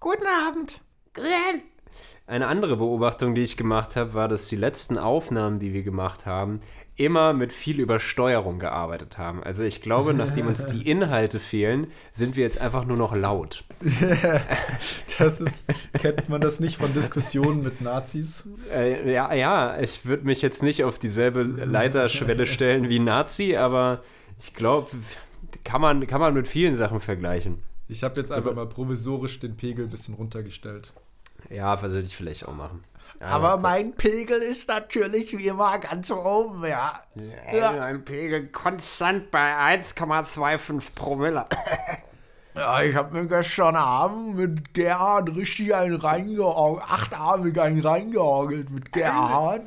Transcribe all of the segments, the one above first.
Guten Abend. Eine andere Beobachtung, die ich gemacht habe, war, dass die letzten Aufnahmen, die wir gemacht haben, immer mit viel Übersteuerung gearbeitet haben. Also ich glaube, nachdem uns die Inhalte fehlen, sind wir jetzt einfach nur noch laut. das ist, kennt man das nicht von Diskussionen mit Nazis? Äh, ja, ja, ich würde mich jetzt nicht auf dieselbe Leiterschwelle stellen wie Nazi, aber ich glaube, kann man, kann man mit vielen Sachen vergleichen. Ich habe jetzt einfach mal provisorisch den Pegel ein bisschen runtergestellt. Ja, was sollte ich vielleicht auch machen. Aber mein Pegel ist natürlich wie immer ganz oben, ja. Ja, mein Pegel konstant bei 1,25 Promille. Ja, ich habe mir gestern Abend mit Gerhard richtig einen reingeorgelt, achtarmig einen reingeorgelt mit Gerhard.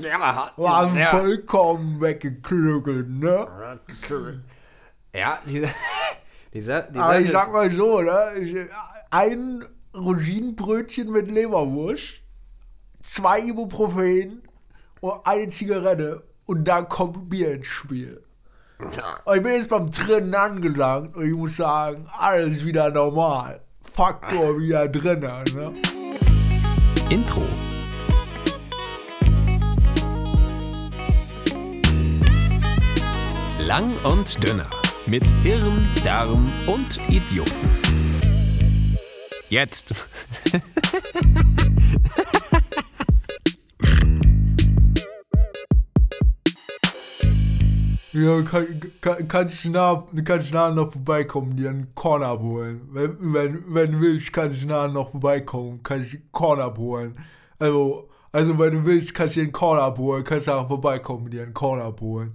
Gerhard. War ja. vollkommen weggeklügelt, ne? Ja, dieser, dieser, dieser Aber ich sag mal so, ne? Ein Rosinenbrötchen mit Leberwurst, zwei Ibuprofen und eine Zigarette und dann kommt Bier ins Spiel. Und ich bin jetzt beim Drinnen angelangt und ich muss sagen, alles wieder normal. Faktor wieder drinnen, ne? Intro. Lang und dünner. Mit Hirn, Darm und Idioten. Jetzt. Ja, kann, kann, kannst du nach, kannst nachher noch vorbeikommen, dir einen Korn abholen. Wenn, wenn, wenn du willst, kannst du nachher noch vorbeikommen, kannst du einen Korn abholen. Also, also wenn du willst, kannst du dir einen Korn abholen, kannst du nachher vorbeikommen, dir einen Korn abholen.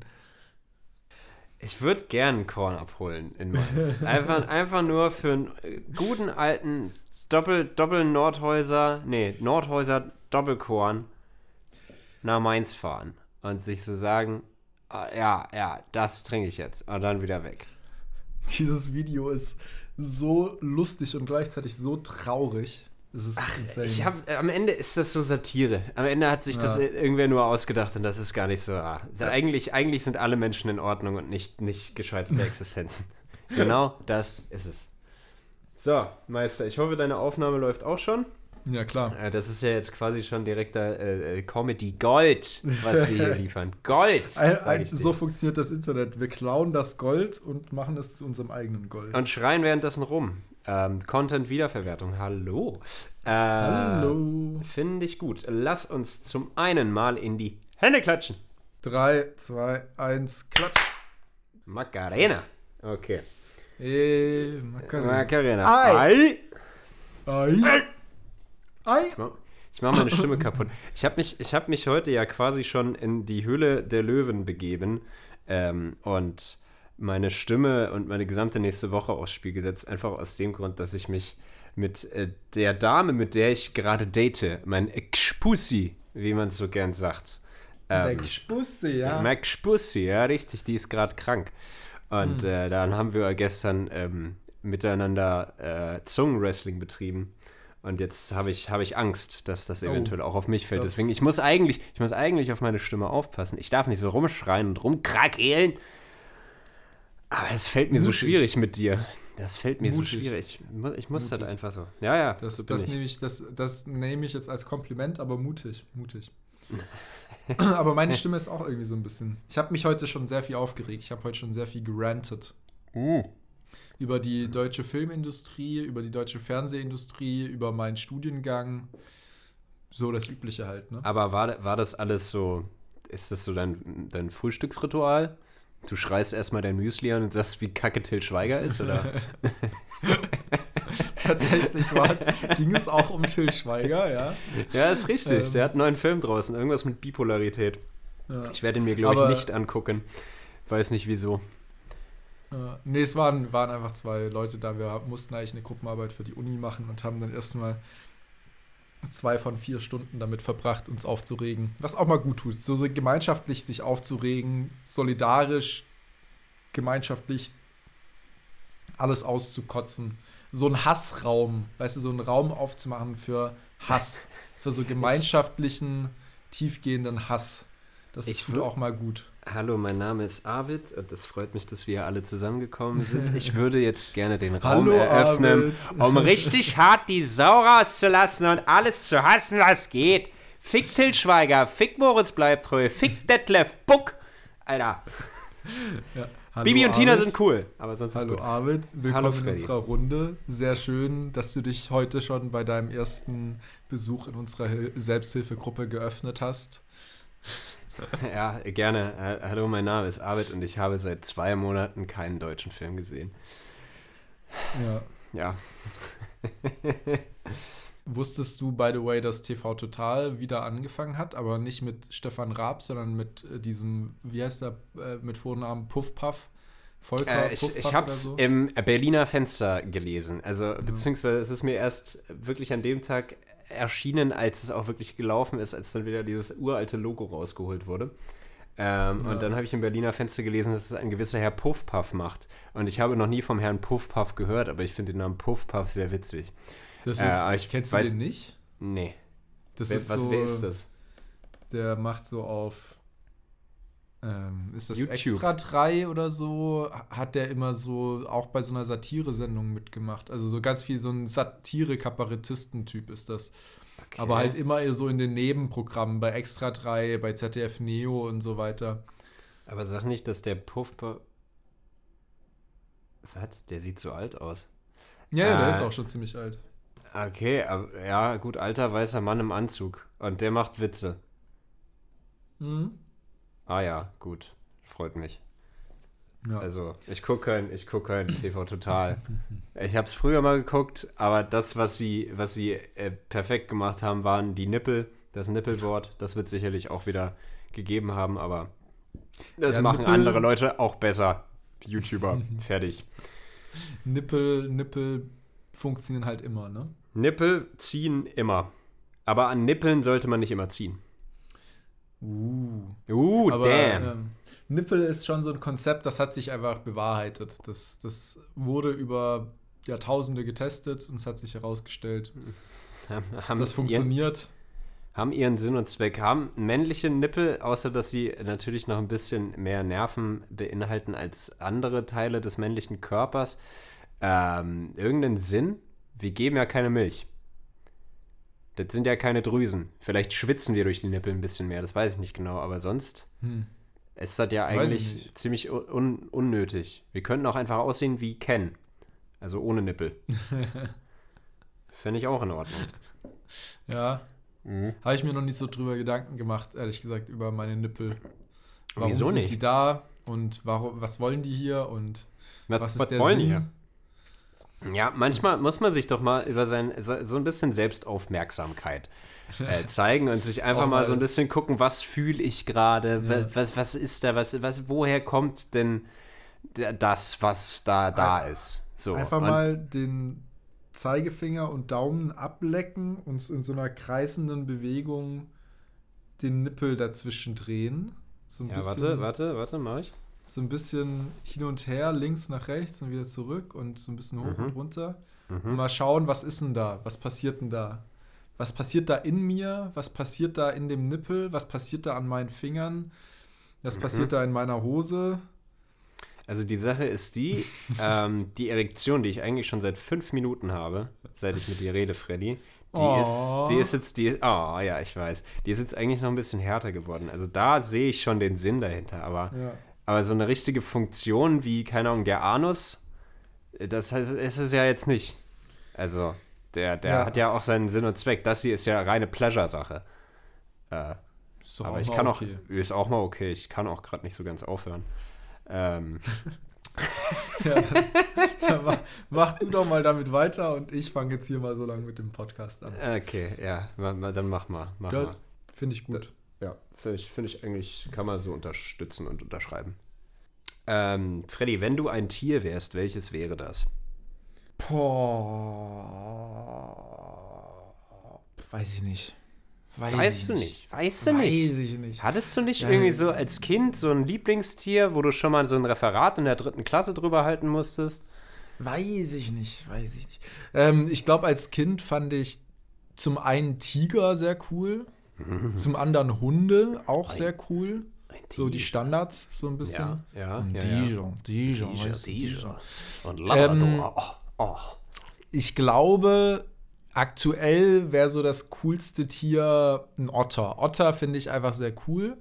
Ich würde gern einen Korn abholen in Mainz. Einfach, einfach nur für einen äh, guten alten Doppel, Doppel Nordhäuser, nee, Nordhäuser Doppelkorn nach Mainz fahren und sich so sagen, ah, ja, ja, das trinke ich jetzt und dann wieder weg. Dieses Video ist so lustig und gleichzeitig so traurig. Es ist insane. Ich hab, am Ende ist das so Satire. Am Ende hat sich das Ja. irgendwer nur ausgedacht und das ist gar nicht so. Ah. Eigentlich, eigentlich sind alle Menschen in Ordnung und nicht, nicht gescheiterte Existenzen. genau das ist es. So, Meister, ich hoffe, deine Aufnahme läuft auch schon. ja, klar. Äh, Das ist ja jetzt quasi schon direkter äh, äh, Comedy Gold, was wir hier liefern. Gold! Ein, ein, so funktioniert das Internet. Wir klauen das Gold und machen es zu unserem eigenen Gold. und schreien währenddessen rum. Ähm, Content-Wiederverwertung, hallo. Äh, Hallo. Finde ich gut. Lass uns zum einen mal in die Hände klatschen. 3, 2, 1, klatsch. Macarena. Okay. Ey, Macarena. Macarena. Ei. Ei. Ei. Ich mach- Ich mache meine Stimme kaputt. Ich habe mich, ich hab mich heute ja quasi schon in die Höhle der Löwen begeben ähm, und meine Stimme und meine gesamte nächste Woche aufs Spiel gesetzt. Einfach aus dem Grund, dass ich mich mit äh, der Dame, mit der ich gerade date, mein Expusi, wie man es so gern sagt. Ähm, ja. Mac Spussi, ja, richtig, die ist gerade krank. Und Hm. äh, dann haben wir gestern ähm, miteinander äh, Zungenwrestling betrieben. Und jetzt habe ich, hab ich Angst, dass das eventuell auch auf mich fällt. Oh, Deswegen, ich muss eigentlich, ich muss eigentlich auf meine Stimme aufpassen. Ich darf nicht so rumschreien und rumkrakeelen. Aber es fällt mir so Mutig. schwierig mit dir. Das fällt mir Mutig. so schwierig. Ich mu- Ich muss das einfach so. Ja, ja. Das, so das, nehme ich, das, das nehme ich jetzt als Kompliment, aber mutig, mutig. aber meine Stimme ist auch irgendwie so ein bisschen. Ich habe mich heute schon sehr viel aufgeregt. Ich habe heute schon sehr viel gerantet. Uh. Über die deutsche Filmindustrie, über die deutsche Fernsehindustrie, über meinen Studiengang. So das Übliche halt, ne? Aber war, war das alles so, ist das so dein, dein Frühstücksritual? Du schreist erstmal dein Müsli an und sagst, wie kacke Till Schweiger ist, oder? Tatsächlich war, ging es auch um Till Schweiger, ja. ja, ist richtig. Ähm. Der hat einen neuen Film draußen, irgendwas mit Bipolarität. ja. Ich werde ihn mir, glaube ich, nicht angucken. Weiß nicht wieso. Äh, nee, es waren, waren einfach zwei Leute da. Wir mussten eigentlich eine Gruppenarbeit für die Uni machen und haben dann erstmal zwei von vier Stunden damit verbracht, uns aufzuregen. Was auch mal gut tut. So, so gemeinschaftlich sich aufzuregen, solidarisch, gemeinschaftlich alles auszukotzen. So ein Hassraum, weißt du, so einen Raum aufzumachen für Hass. Für so gemeinschaftlichen, tiefgehenden Hass. Das Ich tut auch mal gut. Hallo, mein Name ist Arvid und es freut mich, dass wir alle zusammengekommen sind. Ich würde jetzt gerne den Raum Hallo, eröffnen, Arvid. um richtig hart die Sau rauszulassen und alles zu hassen, was geht. Fick Til Schweiger, fick Moritz Bleibtreu, fick Detlef Buck. Alter, Hallo, Bibi und Tina Arvid. sind cool, aber sonst Hallo ist gut. Arvid, willkommen Hallo, in unserer Runde. Sehr schön, dass du dich heute schon bei deinem ersten Besuch in unserer Hil Selbsthilfegruppe geöffnet hast. Ja, gerne. Äh, Hallo, mein Name ist Arvid und ich habe seit zwei Monaten keinen deutschen Film gesehen. Ja. Ja, Wusstest du, by the way, dass TV Total wieder angefangen hat, aber nicht mit Stefan Raab, sondern mit äh, diesem, wie heißt der, äh, mit Vornamen Puff Puff? Volker Äh, ich Puff ich habe es so? im Berliner Fenster gelesen. Also, beziehungsweise es ist mir erst wirklich an dem Tag erschienen, als es auch wirklich gelaufen ist, als dann wieder dieses uralte Logo rausgeholt wurde. Ähm, Ja. Und dann habe ich im Berliner Fenster gelesen, dass es ein gewisser Herr Puffpuff macht. Und ich habe noch nie vom Herrn Puffpuff gehört, aber ich finde den Namen Puffpuff sehr witzig. Das Äh, ist, aber ich kennst weiß- du den nicht? Nee. Das Wer, ist was, so, wer ist das? Der macht so auf, ähm, ist das YouTube. Extra 3 oder so, hat der immer so auch bei so einer Satire-Sendung mitgemacht. Also so ganz viel so ein Satire-Kabarettisten-Typ ist das. Okay. Aber halt immer eher so in den Nebenprogrammen, bei Extra 3, bei ZDF Neo und so weiter. Aber sag nicht, dass der Puffpuff. Was? Der sieht so alt aus. Ja, ja, der Äh, ist auch schon ziemlich alt. Okay, ja, gut, alter weißer Mann im Anzug. Und der macht Witze. Mhm. Ah ja, gut. Freut mich. Ja. Also, ich gucke kein, ich guck kein TV Total. Ich habe es früher mal geguckt, aber das, was sie, was sie äh, perfekt gemacht haben, waren die Nippel, das Nippelwort. Das wird sicherlich auch wieder gegeben haben, aber das Ja, machen Nippel- andere Leute auch besser. YouTuber, fertig. Nippel, Nippel funktionieren halt immer, ne? Nippel ziehen immer. Aber an Nippeln sollte man nicht immer ziehen. Uh. Uh, Aber damn. ähm, Nippel ist schon so ein Konzept, das hat sich einfach bewahrheitet. Das, das wurde über Jahrtausende getestet und es hat sich herausgestellt, haben, das ihren, funktioniert. haben ihren Sinn und Zweck. Haben männliche Nippel, außer dass sie natürlich noch ein bisschen mehr Nerven beinhalten als andere Teile des männlichen Körpers, ähm, irgendeinen Sinn? Wir geben ja keine Milch. Das sind ja keine Drüsen. Vielleicht schwitzen wir durch die Nippel ein bisschen mehr, das weiß ich nicht genau, aber sonst Hm. ist das ja eigentlich ziemlich un unnötig. Wir könnten auch einfach aussehen wie Ken. Also ohne Nippel. Fände ich auch in Ordnung. Ja, habe ich mir noch nicht so drüber Gedanken gemacht, ehrlich gesagt, über meine Nippel. Warum Wieso sind nicht? die da und warum, was wollen die hier und Was, was ist was der Sinn? Ja, manchmal muss man sich doch mal über sein, so ein bisschen Selbstaufmerksamkeit äh, zeigen und sich einfach mal so ein bisschen gucken, was fühle ich gerade, Ja. wa- was, was ist da, was, was, woher kommt denn das, was da, da Ein- ist? So, Einfach mal den Zeigefinger und Daumen ablecken und in so einer kreisenden Bewegung den Nippel dazwischen drehen. So Ja, warte, warte, warte, mach ich. So ein bisschen hin und her, links nach rechts und wieder zurück und so ein bisschen hoch Mhm. und runter. Und Mhm. mal schauen, was ist denn da? Was passiert denn da? Was passiert da in mir? Was passiert da in dem Nippel? Was passiert da an meinen Fingern? Was Mhm. passiert da in meiner Hose? Also die Sache ist die, ähm, die Erektion, die ich eigentlich schon seit fünf Minuten habe, seit ich mit dir rede, Freddy, die, Oh. ist, die ist jetzt, die, oh ja, ich weiß, die ist jetzt eigentlich noch ein bisschen härter geworden. Also da sehe ich schon den Sinn dahinter, aber, Ja. Aber so eine richtige Funktion wie, keine Ahnung, der Anus, das heißt, ist es ja jetzt nicht. Also, der, der Ja. hat ja auch seinen Sinn und Zweck. Das hier ist ja reine Pleasure-Sache. Äh, Ist aber ich kann okay. auch, ist auch mal okay, ich kann auch gerade nicht so ganz aufhören. Ähm, Ja, dann, dann mach, mach du doch mal damit weiter und ich fange jetzt hier mal so lange mit dem Podcast an. Okay, ja, dann mach mal. Mach Ja, mal. Finde ich gut. Finde ich, find ich eigentlich, kann man so unterstützen und unterschreiben. Ähm, Freddy, wenn du ein Tier wärst, welches wäre das? Boah. Weiß ich nicht. Weiß weißt du nicht? Weißt du Weiß nicht? ich nicht. Hattest du nicht Ja, irgendwie so als Kind so ein Lieblingstier, wo du schon mal so ein Referat in der dritten Klasse drüber halten musstest? Weiß ich nicht, weiß ich nicht. Ähm, ich glaube, als Kind fand ich zum einen Tiger sehr cool, zum anderen Hunde auch sehr cool. So die Standards, so ein bisschen. Ja, ja, Und ja, Dijon, Dijon, Dijon, weißt du, Dijon. Und Ähm, Labrador. oh, oh. Ich glaube, aktuell wäre so das coolste Tier ein Otter. Otter finde ich einfach sehr cool.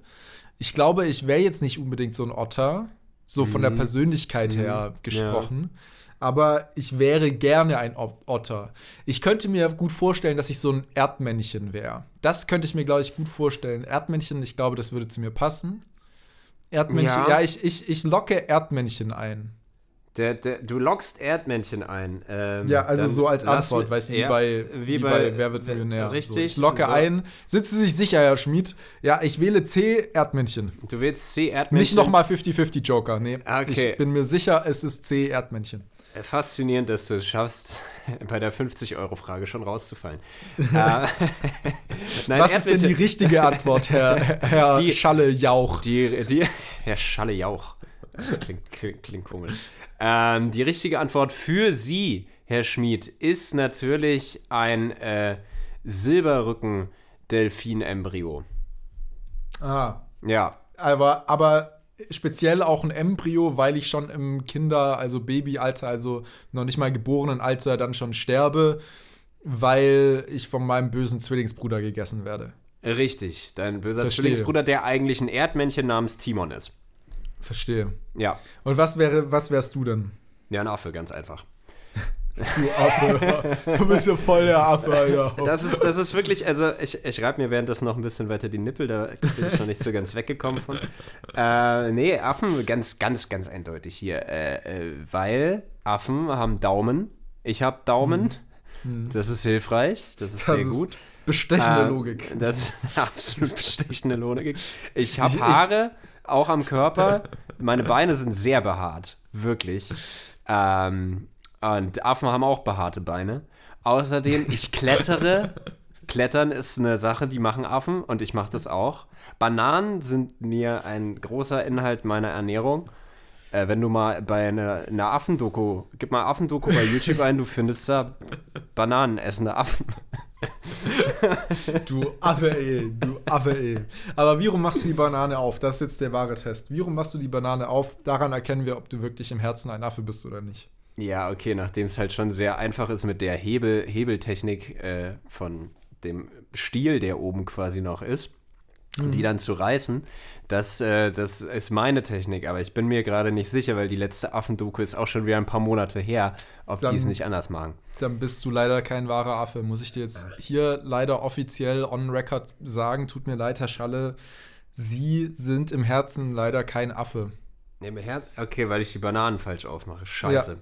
Ich glaube, ich wäre jetzt nicht unbedingt so ein Otter, so von der Persönlichkeit her gesprochen. Aber ich wäre gerne ein Otter. Ich könnte mir gut vorstellen, dass ich so ein Erdmännchen wäre. Das könnte ich mir, glaube ich, gut vorstellen. Erdmännchen, ich glaube, das würde zu mir passen. Erdmännchen, ja, Ja. ich, ich, ich locke Erdmännchen ein. Der, der, du lockst Erdmännchen ein. Ähm, Ja, also so als Antwort, weißt du, wie, bei, wie, bei, Wer wird Millionär. Richtig. So, ich locke so. ein. Sind Sie sich sicher, Herr Schmid? Ja, ich wähle C, Erdmännchen. Du willst C Erdmännchen. Nicht nochmal 50-50 Joker. Nee, Okay. ich bin mir sicher, es ist C, Erdmännchen. Äh, Faszinierend, dass du es schaffst, bei der 50-Euro-Frage schon rauszufallen. äh, Nein, Was ist denn die richtige Antwort, Herr, Herr Die- Schalle Jauch? Die, die, Herr Schalle Jauch. Das klingt, klingt, klingt komisch. Ähm, die richtige Antwort für Sie, Herr Schmid, ist natürlich ein äh, Silberrücken-Delfin-Embryo. Ah, Ja, aber, aber speziell auch ein Embryo, weil ich schon im Kinder-, also Babyalter, also noch nicht mal geborenen Alter dann schon sterbe, weil ich von meinem bösen Zwillingsbruder gegessen werde. richtig. Dein böser Verstehe. Zwillingsbruder, der eigentlich ein Erdmännchen namens Timon ist. Verstehe. Ja, Und was wäre, was wärst du denn? ja, ein Affe, ganz einfach. Du Affe. du bist ja voll der Affe, Alter. Das ist, das ist wirklich, also ich, ich reibe mir währenddessen noch ein bisschen weiter die Nippel, da bin ich noch nicht so ganz weggekommen von. Äh, nee, Affen, ganz, ganz, ganz eindeutig hier. Äh, äh, weil Affen haben Daumen. Ich habe Daumen. Das ist hilfreich. Das ist Das sehr ist gut. Bestechende Ähm, Logik. Das ist eine absolut bestechende Logik. Ich habe ich- Haare, auch am Körper. Meine Beine sind sehr behaart. Wirklich. Ähm, und Affen haben auch behaarte Beine. Außerdem, ich klettere. Klettern ist eine Sache, die machen Affen und ich mache das auch. Bananen sind mir ein großer Inhalt meiner Ernährung. Äh, wenn du mal bei einer, einer Affendoku, gib mal Affendoku bei YouTube ein, du findest da Bananen essende Affen. Du Affe, ey. Du Affe, ey. Aber wie rum machst du die Banane auf? Das ist jetzt der wahre Test. Wie rum machst du die Banane auf? Daran erkennen wir, ob du wirklich im Herzen ein Affe bist oder nicht. Ja, okay, nachdem es halt schon sehr einfach ist mit der Hebel, Hebeltechnik äh, von dem Stiel, der oben quasi noch ist, und die dann zu reißen, das, äh, das ist meine Technik. Aber ich bin mir gerade nicht sicher, weil die letzte Affendoku ist auch schon wieder ein paar Monate her, ob Dann- die es nicht anders machen. Dann bist du leider kein wahrer Affe. Muss ich dir jetzt hier leider offiziell on record sagen. Tut mir leid, Herr Schalle. Sie sind im Herzen leider kein Affe. Nee, Okay, weil ich die Bananen falsch aufmache. Scheiße.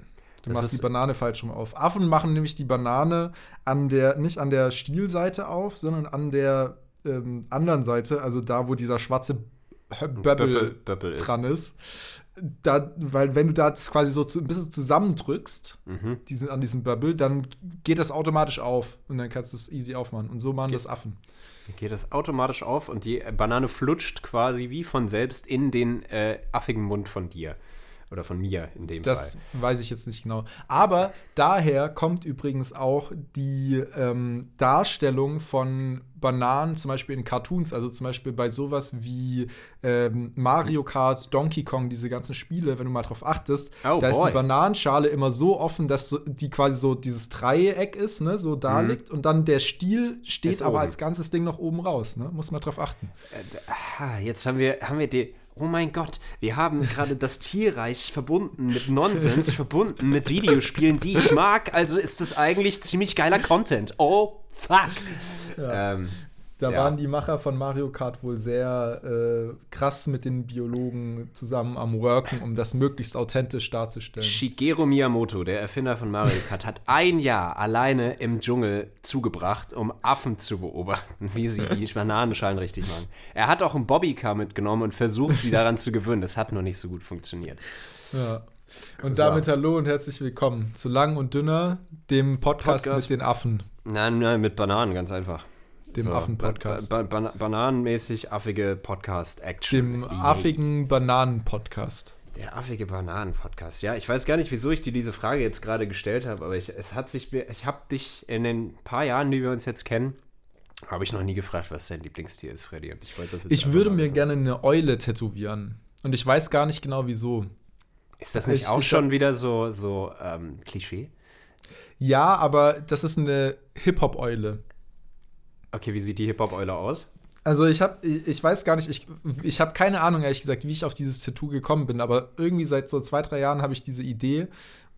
Du Das machst die Banane falsch rum auf. Affen machen nämlich die Banane an der, nicht an der Stielseite auf, sondern an der ähm, anderen Seite, also da, wo dieser schwarze Böbbel ist. dran ist. Da, weil wenn du da das quasi so zu, ein bisschen zusammendrückst, Mhm. diesen, an diesem Böbbel, dann geht das automatisch auf und dann kannst du es easy aufmachen. Und so machen das Affen. Geht das automatisch auf und die Banane flutscht quasi wie von selbst in den äh, affigen Mund von dir. Oder von mir in dem Das Fall. weiß ich jetzt nicht genau. Aber daher kommt übrigens auch die ähm, Darstellung von Bananen, zum Beispiel in Cartoons, also zum Beispiel bei sowas wie ähm, Mario Kart, Donkey Kong, diese ganzen Spiele, wenn du mal drauf achtest, Oh, da ist boy. die Bananenschale immer so offen, dass so, die quasi so dieses Dreieck ist, ne, so da liegt und dann der Stiel steht Mhm. Ist aber oben. als ganzes Ding noch oben raus, ne? Muss man drauf achten. Ah, jetzt haben wir, haben wir die. Oh mein Gott, wir haben gerade das Tierreich verbunden mit Nonsens, verbunden mit Videospielen, die ich mag. Also ist das eigentlich ziemlich geiler Content. Oh, fuck. Ähm, Da Ja. waren die Macher von Mario Kart wohl sehr äh, krass mit den Biologen zusammen am Worken, um das möglichst authentisch darzustellen. Shigeru Miyamoto, der Erfinder von Mario Kart, hat ein Jahr alleine im Dschungel zugebracht, um Affen zu beobachten, wie sie die Bananenschalen richtig machen. Er hat auch einen Bobbycar mitgenommen und versucht, sie daran zu gewöhnen. Das hat noch nicht so gut funktioniert. Ja. Und So. damit hallo und herzlich willkommen zu Lang und Dünner, dem Podcast, Podcast. mit den Affen. Nein, nein, mit Bananen, ganz einfach. Dem Affen-Podcast. Ba ba bananenmäßig affige Podcast-Action. Dem affigen Bananen-Podcast. Der affige Bananen-Podcast. Ja, ich weiß gar nicht, wieso ich dir diese Frage jetzt gerade gestellt habe, aber ich, es hat sich, ich habe dich in den paar Jahren, die wir uns jetzt kennen, Habe ich noch nie gefragt, was dein Lieblingstier ist, Freddy. Und ich wollte das jetzt Ich würde mir wissen. gerne eine Eule tätowieren. Und ich weiß gar nicht genau wieso. Ist das nicht Ich- auch schon wieder so, so ähm, Klischee? Ja, aber das ist eine Hip-Hop-Eule. Okay, wie sieht die Hip-Hop-Eule aus? Also ich habe, ich, ich weiß gar nicht, ich, ich habe keine Ahnung, ehrlich gesagt, wie ich auf dieses Tattoo gekommen bin, aber irgendwie seit so zwei, drei Jahren habe ich diese Idee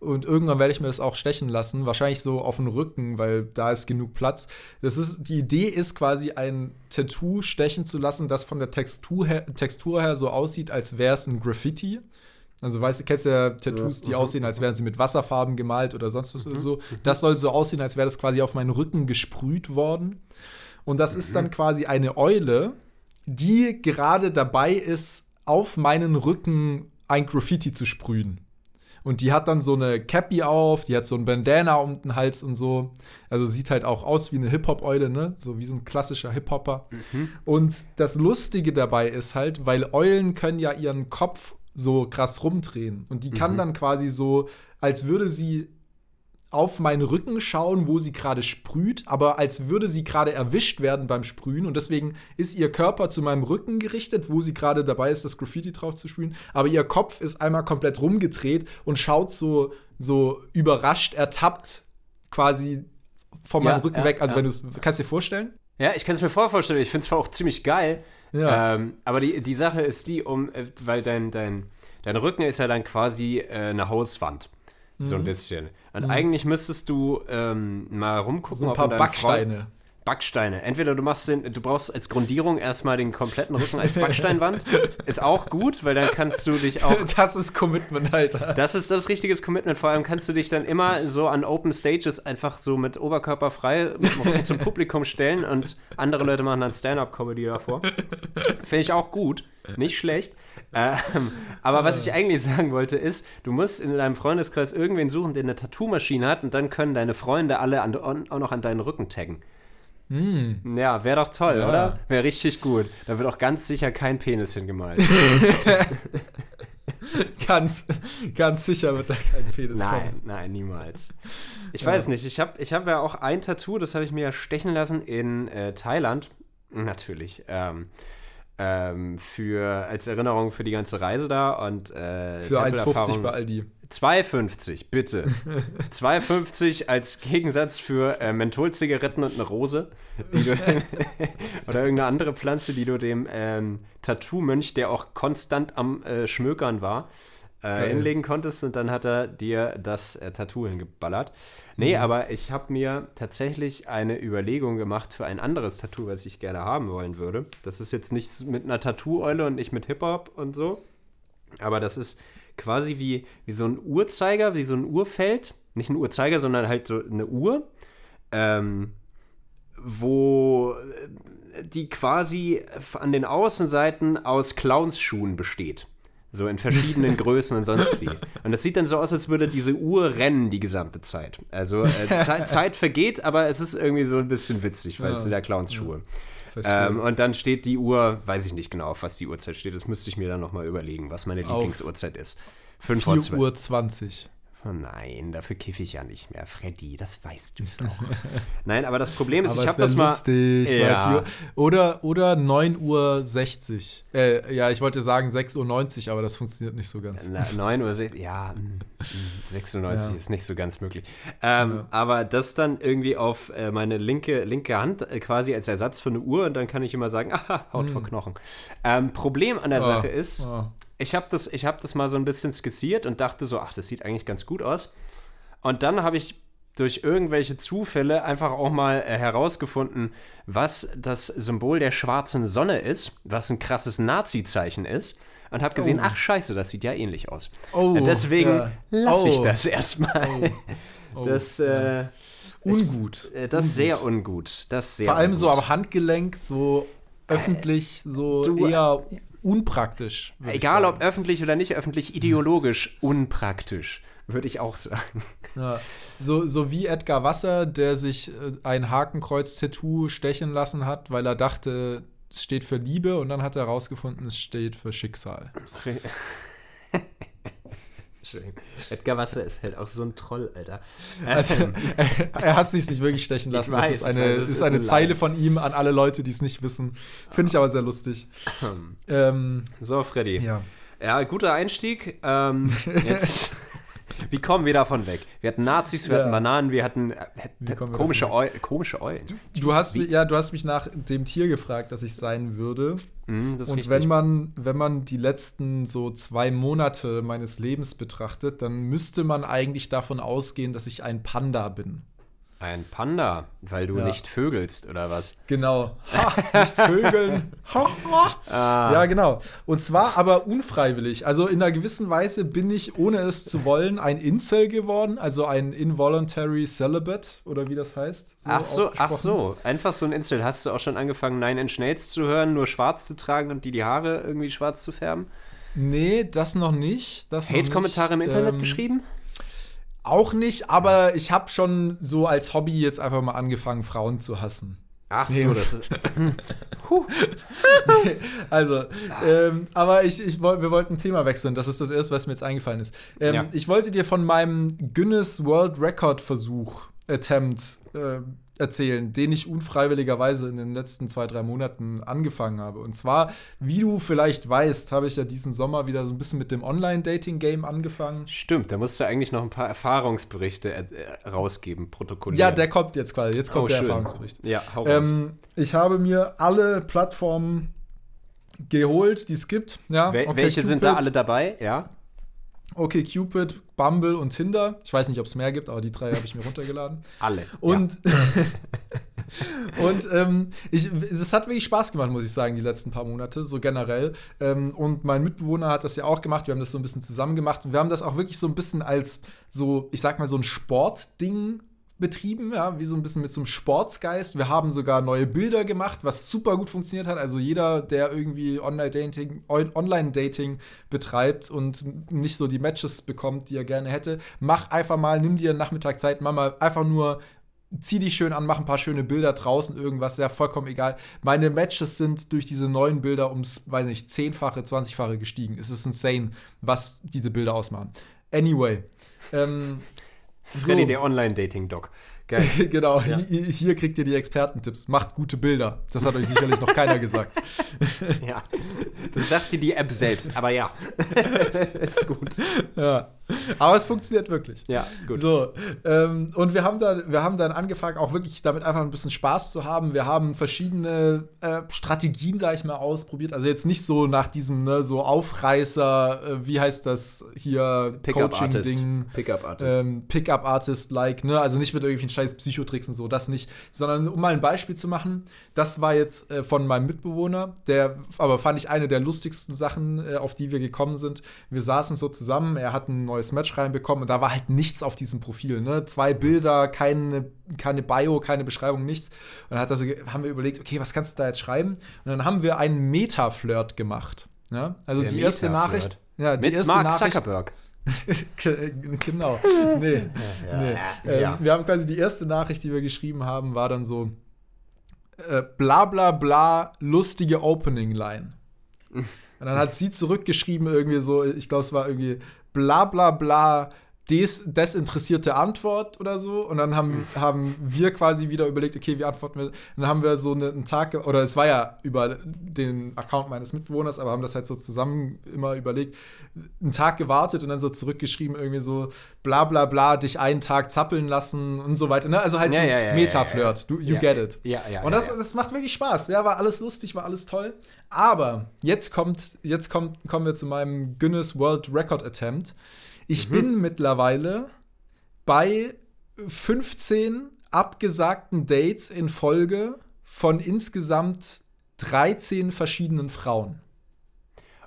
und irgendwann werde ich mir das auch stechen lassen, wahrscheinlich so auf den Rücken, weil da ist genug Platz. Das ist, die Idee ist quasi ein Tattoo stechen zu lassen, das von der Textur her, Textur her so aussieht, als wäre es ein Graffiti. Also weißt du, kennst ja Tattoos, die aussehen, als wären sie mit Wasserfarben gemalt oder sonst was oder so. Das soll so aussehen, als wäre das quasi auf meinen Rücken gesprüht worden. Und das ist dann quasi eine Eule, die gerade dabei ist, auf meinen Rücken ein Graffiti zu sprühen. Und die hat dann so eine Cappy auf, die hat so ein Bandana um den Hals und so. Also sieht halt auch aus wie eine Hip-Hop-Eule, ne? So wie so ein klassischer Hip-Hopper. Und das Lustige dabei ist halt, weil Eulen können ja ihren Kopf so krass rumdrehen. Und die kann dann quasi so, als würde sie auf meinen Rücken schauen, wo sie gerade sprüht, aber als würde sie gerade erwischt werden beim Sprühen und deswegen ist ihr Körper zu meinem Rücken gerichtet, wo sie gerade dabei ist, das Graffiti drauf zu sprühen, aber ihr Kopf ist einmal komplett rumgedreht und schaut so, so überrascht, ertappt quasi von Ja, meinem Rücken ja, weg. Also ja. wenn du es, kannst du dir vorstellen? Ja, ich kann es mir voll vorstellen. Ich finde es zwar auch ziemlich geil. Ja. Ähm, aber die, die Sache ist die, um, äh, weil dein, dein, dein Rücken ist ja dann quasi äh, eine Hauswand. So Mhm. ein bisschen. Und eigentlich müsstest du ähm, mal rumgucken, So ein ob paar du deinem Freund- Backsteine. Entweder du machst den, du brauchst als Grundierung erstmal den kompletten Rücken als Backsteinwand. ist auch gut, weil dann kannst du dich auch Das ist Commitment, Alter. das ist das richtiges Commitment. Vor allem kannst du dich dann immer so an Open Stages einfach so mit Oberkörper frei zum Publikum stellen und andere Leute machen dann Stand-up-Comedy davor. Finde ich auch gut, nicht schlecht. Ähm, aber was ich eigentlich sagen wollte ist, du musst in deinem Freundeskreis irgendwen suchen, der eine Tattoo-Maschine hat und dann können deine Freunde alle an, auch noch an deinen Rücken taggen. Ja, wäre doch toll, Ja. oder? Wäre richtig gut. Da wird auch ganz sicher kein Penis hingemalt. Ganz, ganz sicher wird da kein Penis Nein, kommen. nein, niemals. Ich weiß nicht, ich habe ich hab ja auch ein Tattoo, das habe ich mir ja stechen lassen in äh, Thailand. Natürlich. Ähm, ähm, für, als Erinnerung für die ganze Reise da und äh, Für 1,50 Tempelerfahrung- bei Aldi. 2,50, bitte. 2,50 als Gegensatz für äh, Mentholzigaretten und eine Rose. Du, oder irgendeine andere Pflanze, die du dem ähm, Tattoo-Mönch, der auch konstant am äh, Schmökern war, äh, hinlegen konntest und dann hat er dir das äh, Tattoo hingeballert. Nee, Mhm. aber ich habe mir tatsächlich eine Überlegung gemacht für ein anderes Tattoo, was ich gerne haben wollen würde. Das ist jetzt nicht mit einer Tattoo-Eule und nicht mit Hip-Hop und so. Aber das ist quasi wie, wie so ein Uhrzeiger, wie so ein Uhrfeld. Nicht ein Uhrzeiger, sondern halt so eine Uhr, ähm, wo äh, die quasi an den Außenseiten aus Clownsschuhen besteht. So in verschiedenen Größen und sonst wie. Und das sieht dann so aus, als würde diese Uhr rennen die gesamte Zeit. Also äh, Zeit, Zeit vergeht, aber es ist irgendwie so ein bisschen witzig, weil Ja. es sind ja Clownsschuhe. Verstehe. Ähm, und dann steht die Uhr, weiß ich nicht genau, auf was die Uhrzeit steht. Das müsste ich mir dann nochmal überlegen, was meine Auf Lieblingsuhrzeit ist. 5 vor 4 12. Uhr 20. Oh nein, dafür kiffe ich ja nicht mehr. Freddy, das weißt du doch. nein, aber das Problem ist, Aber ich habe das mal. lustig. Ja. Oder, oder 9 Uhr 60. Äh, ja, ich wollte sagen 6 Uhr 90, aber das funktioniert nicht so ganz. Na, 9 Uhr, 6, ja, mm, mm, 96 Ja. ist nicht so ganz möglich. Ähm, Ja. Aber das dann irgendwie auf äh, meine linke, linke Hand äh, quasi als Ersatz für eine Uhr und dann kann ich immer sagen, aha, Haut vor Knochen. Ähm, Problem an der Ah, Sache ist, ah. Ich habe das, ich hab das mal so ein bisschen skizziert und dachte so, ach, das sieht eigentlich ganz gut aus. Und dann habe ich durch irgendwelche Zufälle einfach auch mal äh, herausgefunden, was das Symbol der schwarzen Sonne ist, was ein krasses Nazi-Zeichen ist. Und habe gesehen, Oh. ach scheiße, das sieht ja ähnlich aus. Oh, Und deswegen ja. lasse ich Oh. das erstmal. Oh, Das, ja. äh, ungut. äh, das ist sehr ungut. Das sehr Vor allem ungut. so am Handgelenk, so öffentlich, so du- eher unpraktisch. Egal ob öffentlich oder nicht öffentlich, ideologisch unpraktisch, würde ich auch sagen. Ja. So, so wie Edgar Wasser, der sich äh, ein Hakenkreuz-Tattoo stechen lassen hat, weil er dachte, es steht für Liebe und dann hat er herausgefunden, es steht für Schicksal. Entschuldigung. Edgar Wasser ist halt auch so ein Troll, Alter. Also, Ähm, er hat sich nicht wirklich stechen lassen. weiß, das ist eine, weiß, es ist ist eine eine Zeile Lie. von ihm an alle Leute, die es nicht wissen. Finde ich aber sehr lustig. ähm, so, Freddy. ja. Ja, guter Einstieg. Ähm, jetzt, wie kommen wir davon weg? Wir hatten Nazis, wir Ja. hatten Bananen, wir hatten äh, komische, davon Eu komische Eulen. Du hast, wie- mich- ja, du hast mich nach dem Tier gefragt, das ich sein würde. Mhm, Und richtig. wenn man, wenn man die letzten so zwei Monate meines Lebens betrachtet, dann müsste man eigentlich davon ausgehen, dass ich ein Panda bin. Ein Panda, weil du Ja. nicht vögelst, oder was? Genau. Ha, nicht Vögeln. Ha, ha. Ah, Ja, genau. Und zwar aber unfreiwillig. Also in einer gewissen Weise bin ich, ohne es zu wollen, ein Incel geworden, also ein Involuntary Celibate oder wie das heißt. ach so, ach so. Einfach so ein Insel. Hast du auch schon angefangen, Nine Inch Nails zu hören, nur schwarz zu tragen und die die Haare irgendwie schwarz zu färben? Nee, das noch nicht. Hate-Kommentare im. Internet Ähm, geschrieben? Auch nicht, aber ich habe schon so als Hobby jetzt einfach mal angefangen, Frauen zu hassen. Ach nee. so, das ist. Also, ähm, aber ich, ich, wir wollten Thema wechseln. Das ist das Erste, was mir jetzt eingefallen ist. Ähm, Ja. Ich wollte dir von meinem Guinness World Record Versuch, Attempt, äh, erzählen, den ich unfreiwilligerweise in den letzten zwei, drei Monaten angefangen habe. Und zwar, wie du vielleicht weißt, habe ich ja diesen Sommer wieder so ein bisschen mit dem Online-Dating-Game angefangen. Stimmt, da musst du eigentlich noch ein paar Erfahrungsberichte äh, rausgeben, protokollieren. Ja, der kommt jetzt quasi. Jetzt kommt oh, der schön. Erfahrungsbericht. Ja, hau raus. Ähm, ich habe mir alle Plattformen geholt, die es gibt. Ja, Wel okay, welche sind da Cupid, alle dabei? Ja. Okay, Cupid, Bumble und Tinder. Ich weiß nicht, ob es mehr gibt, aber die drei habe ich mir runtergeladen. Alle. Und, und ähm, ich, es hat wirklich Spaß gemacht, muss ich sagen, die letzten paar Monate, so generell. Ähm, und mein Mitbewohner hat das ja auch gemacht. Wir haben das so ein bisschen zusammen gemacht. Und wir haben das auch wirklich so ein bisschen als so, ich sag mal, so ein Sportding betrieben, ja, wie so ein bisschen mit so einem Sportsgeist. Wir haben sogar neue Bilder gemacht, was super gut funktioniert hat. Also jeder, der irgendwie Online-Dating Online-Dating betreibt und nicht so die Matches bekommt, die er gerne hätte, mach einfach mal, nimm dir einen Nachmittag Zeit, mach mal einfach nur zieh dich schön an, mach ein paar schöne Bilder draußen, irgendwas, ja, vollkommen egal. Meine Matches sind durch diese neuen Bilder ums, weiß nicht, zehnfache, zwanzigfache gestiegen. Es ist insane, was diese Bilder ausmachen. Anyway. Ähm, Freddy, der Online-Dating-Doc. Geil. genau, hi- hier kriegt ihr die Expertentipps. Macht gute Bilder. Das hat euch sicherlich noch keiner gesagt. ja. Das sagt dir die App selbst, aber ja. ist gut. Ja. Aber es funktioniert wirklich. Ja, gut. So, ähm, und wir haben, da, wir haben dann angefangen, auch wirklich damit einfach ein bisschen Spaß zu haben. Wir haben verschiedene äh, Strategien, sag ich mal, ausprobiert. Also jetzt nicht so nach diesem, ne, so Aufreißer, äh, wie heißt das hier, Pickup-Artist. Coaching-Ding. Pickup-Artist. Ähm, Pickup-Artist-like, ne? Also nicht mit irgendwelchen scheiß Psychotricks und so, das nicht. Sondern um mal ein Beispiel zu machen, das war jetzt äh, von meinem Mitbewohner, der, aber fand ich eine der lustigsten Sachen, äh, auf die wir gekommen sind. Wir saßen so zusammen, er hat ein neues Match reinbekommen und da war halt nichts auf diesem Profil, ne? Zwei Bilder, keine, keine Bio, keine Beschreibung, nichts. Und dann hat so, ge- haben wir überlegt, okay, was kannst du da jetzt schreiben? Und dann haben wir einen Meta-Flirt gemacht. Ja? Also Der die erste. Nachricht. Ja, die Mit erste Mark Nachricht. Zuckerberg. Ge- genau. Nee. nee. Ähm. Wir haben quasi die erste Nachricht, die wir geschrieben haben, war dann so: äh, bla bla bla, lustige Opening-Line. Und dann hat sie zurückgeschrieben, irgendwie so, ich glaube, es war irgendwie bla bla bla, des, desinteressierte Antwort oder so. Und dann haben, haben wir quasi wieder überlegt, okay, wie antworten wir? Dann haben wir so eine, einen Tag, oder es war ja über den Account meines Mitbewohners, aber haben das halt so zusammen immer überlegt, einen Tag gewartet und dann so zurückgeschrieben, irgendwie so bla bla bla, dich einen Tag zappeln lassen und so weiter. Ne? Also halt Ja, so ja, ja, Meta-Flirt. Du, you get it. ja, ja, Und das, das macht wirklich Spaß. Ja, war alles lustig, war alles toll. Aber jetzt kommt, jetzt kommt, kommen wir zu meinem Guinness World Record Attempt. Ich bin mittlerweile bei 15 abgesagten Dates in Folge von insgesamt 13 verschiedenen Frauen.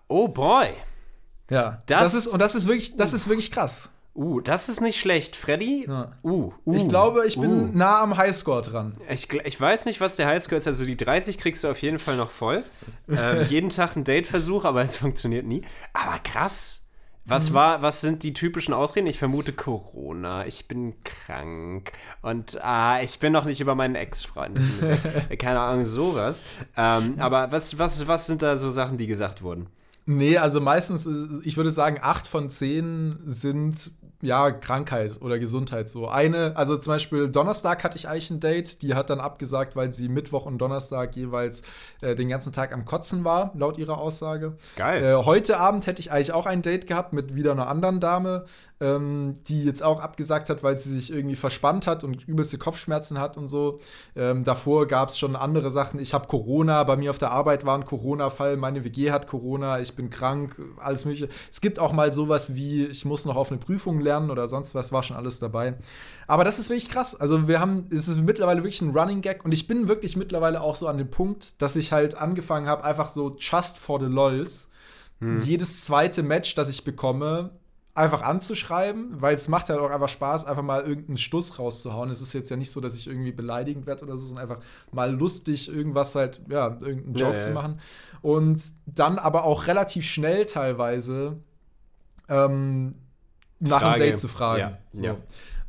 Oh boy. Ja, Das- das, ist und das ist wirklich, das ist wirklich krass. Uh, das ist nicht schlecht. Freddy? Ja. Uh, uh, Ich glaube, ich bin uh. nah am Highscore dran. Ich, ich weiß nicht, was der Highscore ist. Also die 30 kriegst du auf jeden Fall noch voll. ähm, jeden Tag ein Dateversuch, aber es funktioniert nie. Aber krass. Was war, was sind die typischen Ausreden? Ich vermute Corona, ich bin krank und ah, ich bin noch nicht über meinen Ex-Freund. Keine Ahnung, sowas. Ähm, aber was, was, was sind da so Sachen, die gesagt wurden? Nee, also meistens, ist- ich würde sagen, acht von zehn sind ja Krankheit oder Gesundheit so. Eine, also zum Beispiel Donnerstag hatte ich eigentlich ein Date, die hat dann abgesagt, weil sie Mittwoch und Donnerstag jeweils äh, den ganzen Tag am Kotzen war, laut ihrer Aussage. Geil. Äh, heute Abend hätte ich eigentlich auch ein Date gehabt mit wieder einer anderen Dame, ähm, die jetzt auch abgesagt hat, weil sie sich irgendwie verspannt hat und übelste Kopfschmerzen hat und so. Ähm, davor gab es schon andere Sachen. Ich habe Corona, bei mir auf der Arbeit war ein Corona-Fall, meine WG hat Corona, ich bin krank, alles mögliche. Es gibt auch mal sowas wie, ich muss noch auf eine Prüfung lernen oder sonst was, war schon alles dabei. Aber das ist wirklich krass. Also wir haben, es ist mittlerweile wirklich ein Running Gag und ich bin wirklich mittlerweile auch so an dem Punkt, dass ich halt angefangen habe, einfach so just for the lols, jedes zweite Match, das ich bekomme, einfach anzuschreiben, weil es macht halt auch einfach Spaß, einfach mal irgendeinen Stuss rauszuhauen. Es ist jetzt ja nicht so, dass ich irgendwie beleidigend werde oder so, sondern einfach mal lustig irgendwas halt, ja, irgendeinen Joke ja, zu machen. Und dann aber auch relativ schnell teilweise ähm, nach Frage. einem Date zu fragen. Ja, So. ja.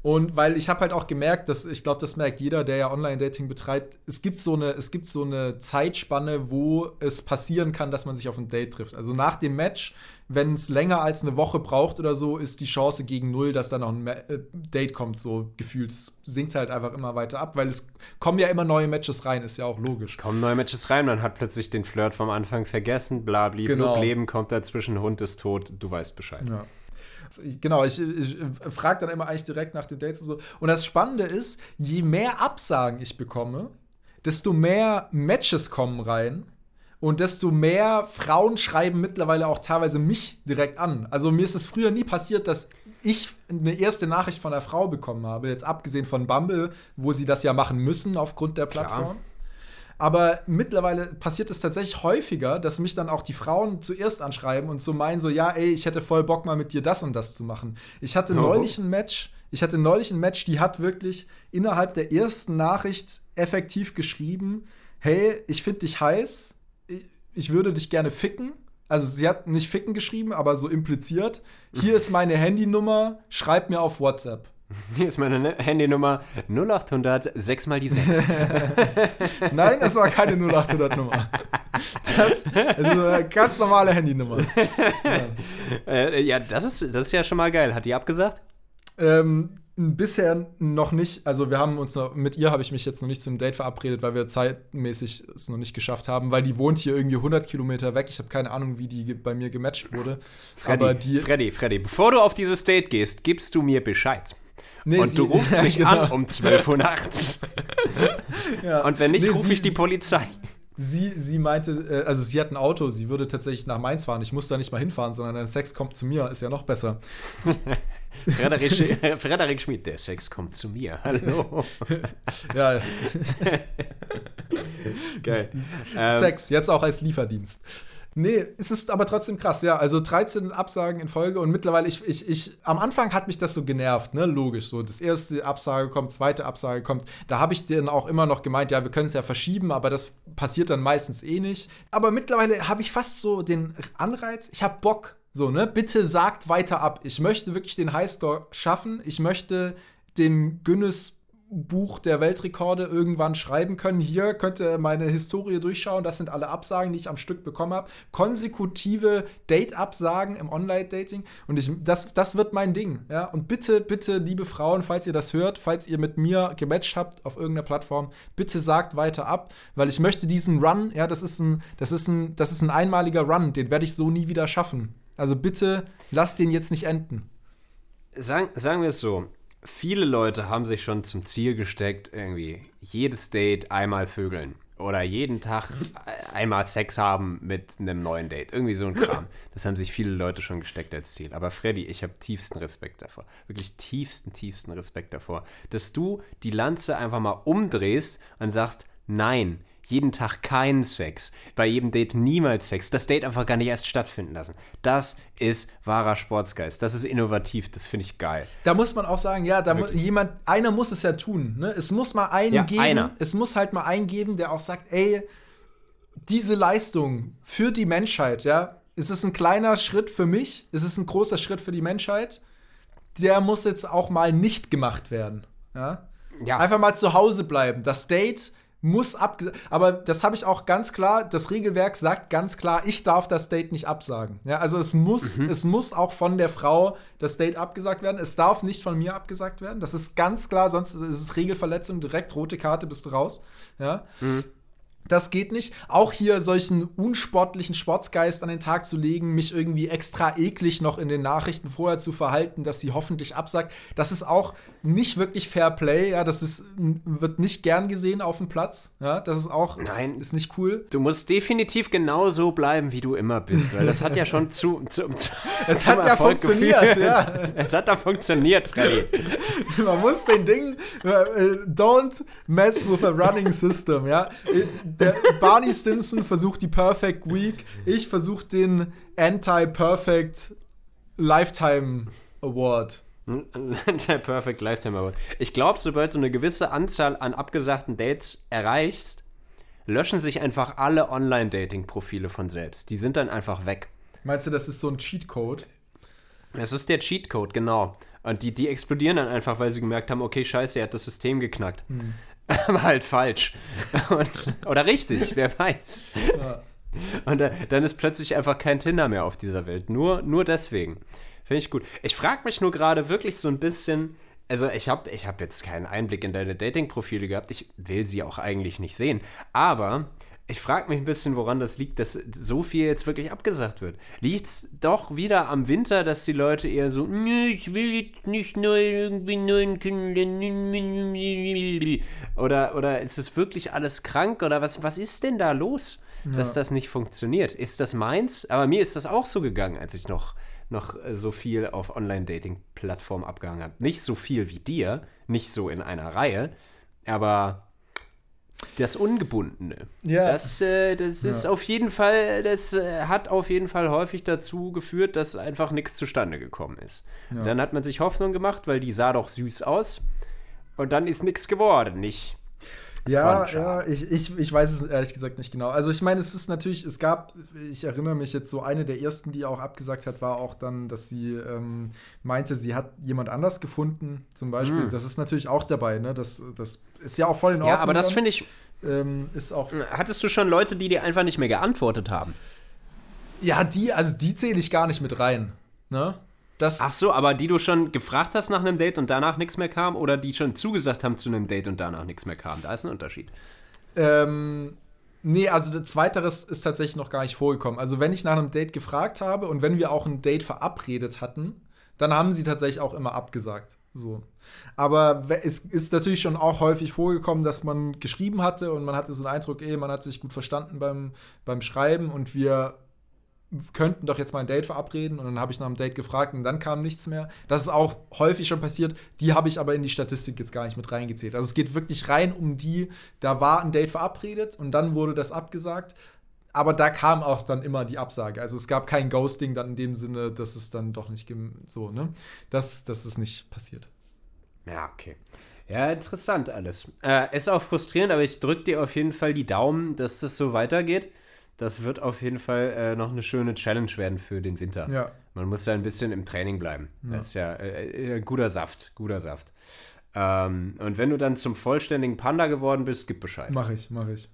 Und weil ich habe halt auch gemerkt, dass ich glaube, das merkt jeder, der ja Online-Dating betreibt, es gibt so eine, es gibt so eine Zeitspanne, wo es passieren kann, dass man sich auf ein Date trifft. Also nach dem Match, wenn es länger als eine Woche braucht oder so, ist die Chance gegen null, dass da noch ein äh, Date kommt, so gefühlt. Es sinkt halt einfach immer weiter ab, weil es kommen ja immer neue Matches rein, ist ja auch logisch. Kommen neue Matches rein, man hat plötzlich den Flirt vom Anfang vergessen, bla bli, Genau. Leben kommt dazwischen, Hund ist tot, du weißt Bescheid. Ja. Genau, ich, ich, frage dann immer eigentlich direkt nach den Dates und so. Und das Spannende ist, je mehr Absagen ich bekomme, desto mehr Matches kommen rein und desto mehr Frauen schreiben mittlerweile auch teilweise mich direkt an. Also mir ist es früher nie passiert, dass ich eine erste Nachricht von einer Frau bekommen habe, jetzt abgesehen von Bumble, wo sie das ja machen müssen aufgrund der Plattform. Aber mittlerweile passiert es tatsächlich häufiger, dass mich dann auch die Frauen zuerst anschreiben und so meinen, so, ja, ey, ich hätte voll Bock mal mit dir das und das zu machen. Ich hatte Oh. neulich ein Match, ich hatte neulich ein Match, die hat wirklich innerhalb der ersten Nachricht effektiv geschrieben, hey, ich finde dich heiß, ich, ich würde dich gerne ficken. Also sie hat nicht ficken geschrieben, aber so impliziert. Hier ist meine Handynummer, schreib mir auf WhatsApp. Hier ist meine Ne- Handynummer 0800 6 mal die 6. Nein, das war keine 0800-Nummer. Das ist eine ganz normale Handynummer. äh, ja, das ist, das ist ja schon mal geil. Hat die abgesagt? Ähm, bisher noch nicht. Also wir haben uns noch, mit ihr habe ich mich jetzt noch nicht zum Date verabredet, weil wir zeitmäßig es noch nicht geschafft haben, weil die wohnt hier irgendwie 100 Kilometer weg. Ich habe keine Ahnung, wie die bei mir gematcht wurde. Freddy, Aber die, Freddy, Freddy, bevor du auf dieses Date gehst, gibst du mir Bescheid. Nee, und sie- du rufst mich Genau. an um 12 Uhr nachts. Ja. Und wenn nicht, Nee, rufe ich die Polizei. Sie, sie meinte, äh, also sie hat ein Auto, sie würde tatsächlich nach Mainz fahren. Ich muss da nicht mal hinfahren, sondern der Sex kommt zu mir, ist ja noch besser. Frederik, Frederik Schmidt, der Sex kommt zu mir. Hallo. Ja, Geil. Ähm, Sex, jetzt auch als Lieferdienst. Nee, es ist aber trotzdem krass, ja. Also 13 Absagen in Folge und mittlerweile, ich, ich, ich, am Anfang hat mich das so genervt, ne? Logisch. So, das erste Absage kommt, zweite Absage kommt. Da habe ich dann auch immer noch gemeint, ja, wir können es ja verschieben, aber das passiert dann meistens eh nicht. Aber mittlerweile habe ich fast so den Anreiz, ich habe Bock. So, ne? Bitte sagt weiter ab. Ich möchte wirklich den Highscore schaffen. Ich möchte den Guinness Buch der Weltrekorde irgendwann schreiben können. Hier könnt ihr meine Historie durchschauen. Das sind alle Absagen, die ich am Stück bekommen habe. Konsekutive Date-Absagen im Online-Dating. Und ich, das, das wird mein Ding. Ja? Und bitte, bitte, liebe Frauen, falls ihr das hört, falls ihr mit mir gematcht habt auf irgendeiner Plattform, bitte sagt weiter ab, weil ich möchte diesen Run, ja, das ist ein, das ist ein, das ist ein einmaliger Run, den werde ich so nie wieder schaffen. Also bitte lasst den jetzt nicht enden. sagen, sagen wir es so. Viele Leute haben sich schon zum Ziel gesteckt, irgendwie jedes Date einmal vögeln. Oder jeden Tag einmal Sex haben mit einem neuen Date. Irgendwie so ein Kram. Das haben sich viele Leute schon gesteckt als Ziel. Aber Freddy, ich habe tiefsten Respekt davor. Wirklich tiefsten, tiefsten Respekt davor. Dass du die Lanze einfach mal umdrehst und sagst, nein, jeden Tag keinen Sex, bei jedem Date niemals Sex, das Date einfach gar nicht erst stattfinden lassen. Das ist wahrer Sportsgeist, das ist innovativ, das finde ich geil. Da muss man auch sagen, ja, da mu Wirklich. jemand, einer muss es ja tun. Ne? Es muss mal einen Ja, geben. einer. Es muss halt mal einen geben, der auch sagt, ey, diese Leistung für die Menschheit, ja, es ist ein kleiner Schritt für mich, es ist ein großer Schritt für die Menschheit. Der muss jetzt auch mal nicht gemacht werden. Ja? Ja. Einfach mal zu Hause bleiben. Das Date muss abgesagt. Aber das habe ich auch ganz klar, das Regelwerk sagt ganz klar, ich darf das Date nicht absagen. Ja, also es muss, es muss auch von der Frau das Date abgesagt werden. Es darf nicht von mir abgesagt werden. Das ist ganz klar, sonst ist es Regelverletzung, direkt rote Karte, bist du raus. Ja. Das geht nicht. Auch hier solchen unsportlichen Sportsgeist an den Tag zu legen, mich irgendwie extra eklig noch in den Nachrichten vorher zu verhalten, dass sie hoffentlich absagt, das ist auch nicht wirklich Fair Play. Ja, das ist, wird nicht gern gesehen auf dem Platz. Ja, das ist auch Nein. ist nicht cool. Du musst definitiv genau so bleiben, wie du immer bist, weil das hat ja schon zu, zu, zu Es hat ja Erfolg funktioniert, geführt. ja. Es hat da funktioniert, Freddy. Man muss den Ding, äh, äh, don't mess with a running system, ja. Der Barney Stinson versucht die Perfect Week, ich versuche den Anti-Perfect Lifetime Award. Der Perfect Lifetime Award. Ich glaube, sobald du eine gewisse Anzahl an abgesagten Dates erreichst, löschen sich einfach alle Online-Dating-Profile von selbst. Die sind dann einfach weg. Meinst du, das ist so ein Cheatcode? Das ist der Cheatcode, genau. Und die, die explodieren dann einfach, weil sie gemerkt haben, okay, scheiße, er hat das System geknackt. Aber halt falsch. Und, oder richtig, wer weiß. Und da, dann ist plötzlich einfach kein Tinder mehr auf dieser Welt. Nur, nur deswegen. Finde ich gut. Ich frage mich nur gerade wirklich so ein bisschen. Also, ich habe ich hab jetzt keinen Einblick in deine Dating-Profile gehabt. Ich will sie auch eigentlich nicht sehen. Aber ich frage mich ein bisschen, woran das liegt, dass so viel jetzt wirklich abgesagt wird. Liegt es doch wieder am Winter, dass die Leute eher so, "Nö, ich will jetzt nicht neu irgendwie neuen kennenlernen. Oder, oder ist es wirklich alles krank? Oder was, was ist denn da los, dass das nicht funktioniert? Ist das meins? Aber mir ist das auch so gegangen, als ich noch, noch äh, so viel auf Online-Dating-Plattformen abgehangen habe. Nicht so viel wie dir, nicht so in einer Reihe, aber das Ungebundene. Ja. Das, äh, das ist auf jeden Fall, das äh, hat auf jeden Fall häufig dazu geführt, dass einfach nichts zustande gekommen ist. Dann hat man sich Hoffnung gemacht, weil die sah doch süß aus. Und dann ist nichts geworden, nicht? Ja, ja, ich, ich, ich weiß es ehrlich gesagt nicht genau. Also ich meine, es ist natürlich, es gab, ich erinnere mich jetzt so, eine der ersten, die auch abgesagt hat, war auch dann, dass sie ähm, meinte, sie hat jemand anders gefunden, zum Beispiel. Das ist natürlich auch dabei, ne? Das, das ist ja auch voll in Ordnung. Ja, aber das finde ich. ähm, ist auch. Hattest du schon Leute, die dir einfach nicht mehr geantwortet haben? Ja, die, also die zähle ich gar nicht mit rein. Ne? Das, Ach so, aber die du schon gefragt hast nach einem Date und danach nichts mehr kam oder die schon zugesagt haben zu einem Date und danach nichts mehr kam? Da ist ein Unterschied. Ähm, nee, also das Zweiteres ist tatsächlich noch gar nicht vorgekommen. Also wenn ich nach einem Date gefragt habe und wenn wir auch ein Date verabredet hatten, dann haben sie tatsächlich auch immer abgesagt. So. Aber es ist natürlich schon auch häufig vorgekommen, dass man geschrieben hatte und man hatte so den Eindruck, ey, man hat sich gut verstanden beim, beim Schreiben und wir könnten doch jetzt mal ein Date verabreden und dann habe ich nach einem Date gefragt und dann kam nichts mehr. Das ist auch häufig schon passiert. Die habe ich aber in die Statistik jetzt gar nicht mit reingezählt. Also es geht wirklich rein um die, da war ein Date verabredet und dann wurde das abgesagt. Aber da kam auch dann immer die Absage. Also es gab kein Ghosting dann in dem Sinne, dass es dann doch nicht so, ne? Das, das ist nicht passiert. Ja, okay. Ja, interessant alles. Äh, ist auch frustrierend, aber ich drücke dir auf jeden Fall die Daumen, dass das so weitergeht. Das wird auf jeden Fall äh, noch eine schöne Challenge werden für den Winter. Ja. Man muss da ein bisschen im Training bleiben. Das ist ja äh, äh, guter Saft, guter Saft. Ähm, und wenn du dann zum vollständigen Panda geworden bist, gib Bescheid. Mache ich, mache ich.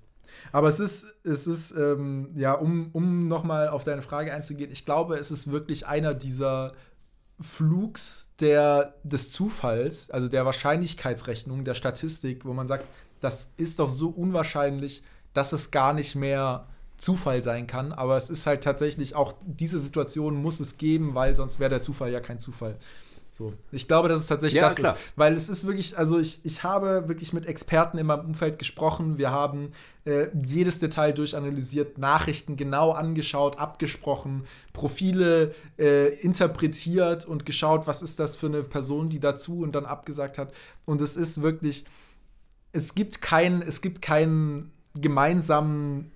Aber es ist, es ist, ähm, ja, um, um nochmal auf deine Frage einzugehen, ich glaube, es ist wirklich einer dieser Flugs der, des Zufalls, also der Wahrscheinlichkeitsrechnung, der Statistik, wo man sagt, das ist doch so unwahrscheinlich, dass es gar nicht mehr Zufall sein kann. Aber es ist halt tatsächlich auch, diese Situation muss es geben, weil sonst wäre der Zufall ja kein Zufall. So. Ich glaube, dass es tatsächlich Ja, das klar. ist. Weil es ist wirklich, also ich, ich habe wirklich mit Experten in meinem Umfeld gesprochen. Wir haben äh, jedes Detail durchanalysiert, Nachrichten genau angeschaut, abgesprochen, Profile äh, interpretiert und geschaut, was ist das für eine Person, die dazu und dann abgesagt hat. Und es ist wirklich, es gibt keinen, es gibt keinen gemeinsamen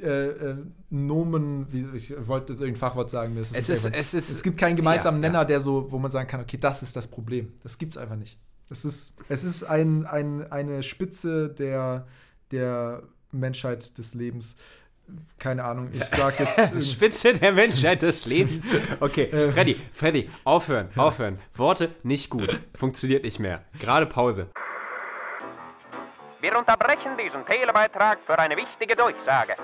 äh, äh, Nomen, wie, ich wollte jetzt irgendein Fachwort sagen. mir Es ist- es ist- es gibt keinen gemeinsamen Ja, ja. Nenner, der so, wo man sagen kann, okay, das ist das Problem. Das gibt es einfach nicht. Es ist, es ist ein, ein, eine Spitze der, der Menschheit des Lebens. Keine Ahnung, ich sag jetzt. Spitze der Menschheit des Lebens. Okay, Freddy, Freddy, aufhören, aufhören. Worte nicht gut. Funktioniert nicht mehr. Gerade Pause. Wir unterbrechen diesen Telebeitrag für eine wichtige Durchsage.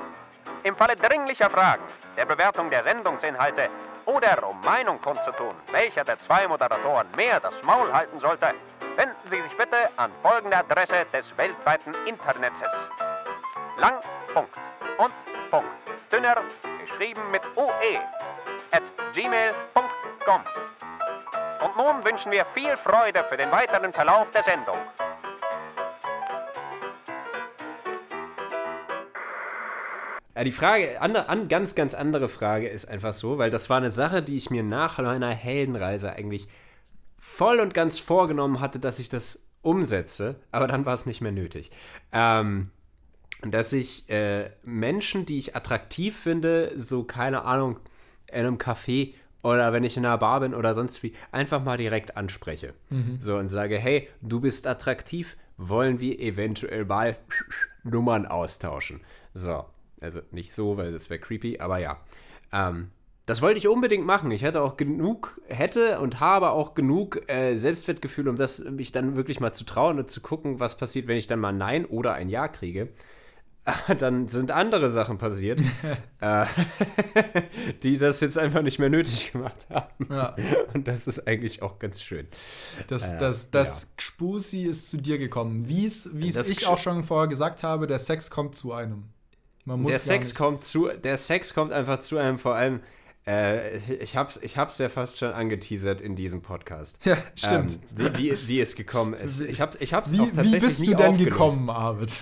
Im Falle dringlicher Fragen, der Bewertung der Sendungsinhalte oder um Meinung kundzutun, welcher der zwei Moderatoren mehr das Maul halten sollte, wenden Sie sich bitte an folgende Adresse des weltweiten Internets. Lang, Punkt und Punkt. Dünner, geschrieben mit UE, at gmail.com. Und nun wünschen wir viel Freude für den weiteren Verlauf der Sendung. Ja, die Frage, an, an, ganz, ganz andere Frage ist einfach so, weil das war eine Sache, die ich mir nach meiner Heldenreise eigentlich voll und ganz vorgenommen hatte, dass ich das umsetze, aber dann war es nicht mehr nötig. Ähm, dass ich äh, Menschen, die ich attraktiv finde, so keine Ahnung, in einem Café oder wenn ich in einer Bar bin oder sonst wie, einfach mal direkt anspreche. So und sage, hey, du bist attraktiv, wollen wir eventuell mal Nummern austauschen. So, also nicht so, weil das wäre creepy, aber ja. Ähm, das wollte ich unbedingt machen. Ich hätte auch genug, hätte und habe auch genug äh, Selbstwertgefühl, um das mich dann wirklich mal zu trauen und zu gucken, was passiert, wenn ich dann mal Nein oder ein Ja kriege. Dann sind andere Sachen passiert, äh, die das jetzt einfach nicht mehr nötig gemacht haben. Ja. Und das ist eigentlich auch ganz schön. Das, Äh, das, das Gspusi ist zu dir gekommen. Wie es ich auch schon vorher gesagt habe, der Sex kommt zu einem. Der Sex nicht- kommt zu, der Sex kommt einfach zu einem, vor allem, äh, ich hab's, ich hab's ja fast schon angeteasert in diesem Podcast. Ja, stimmt. Ähm, wie, wie, wie es gekommen ist. Ich, hab, ich hab's Wie, auch wie tatsächlich bist nie du denn gekommen, Arvid?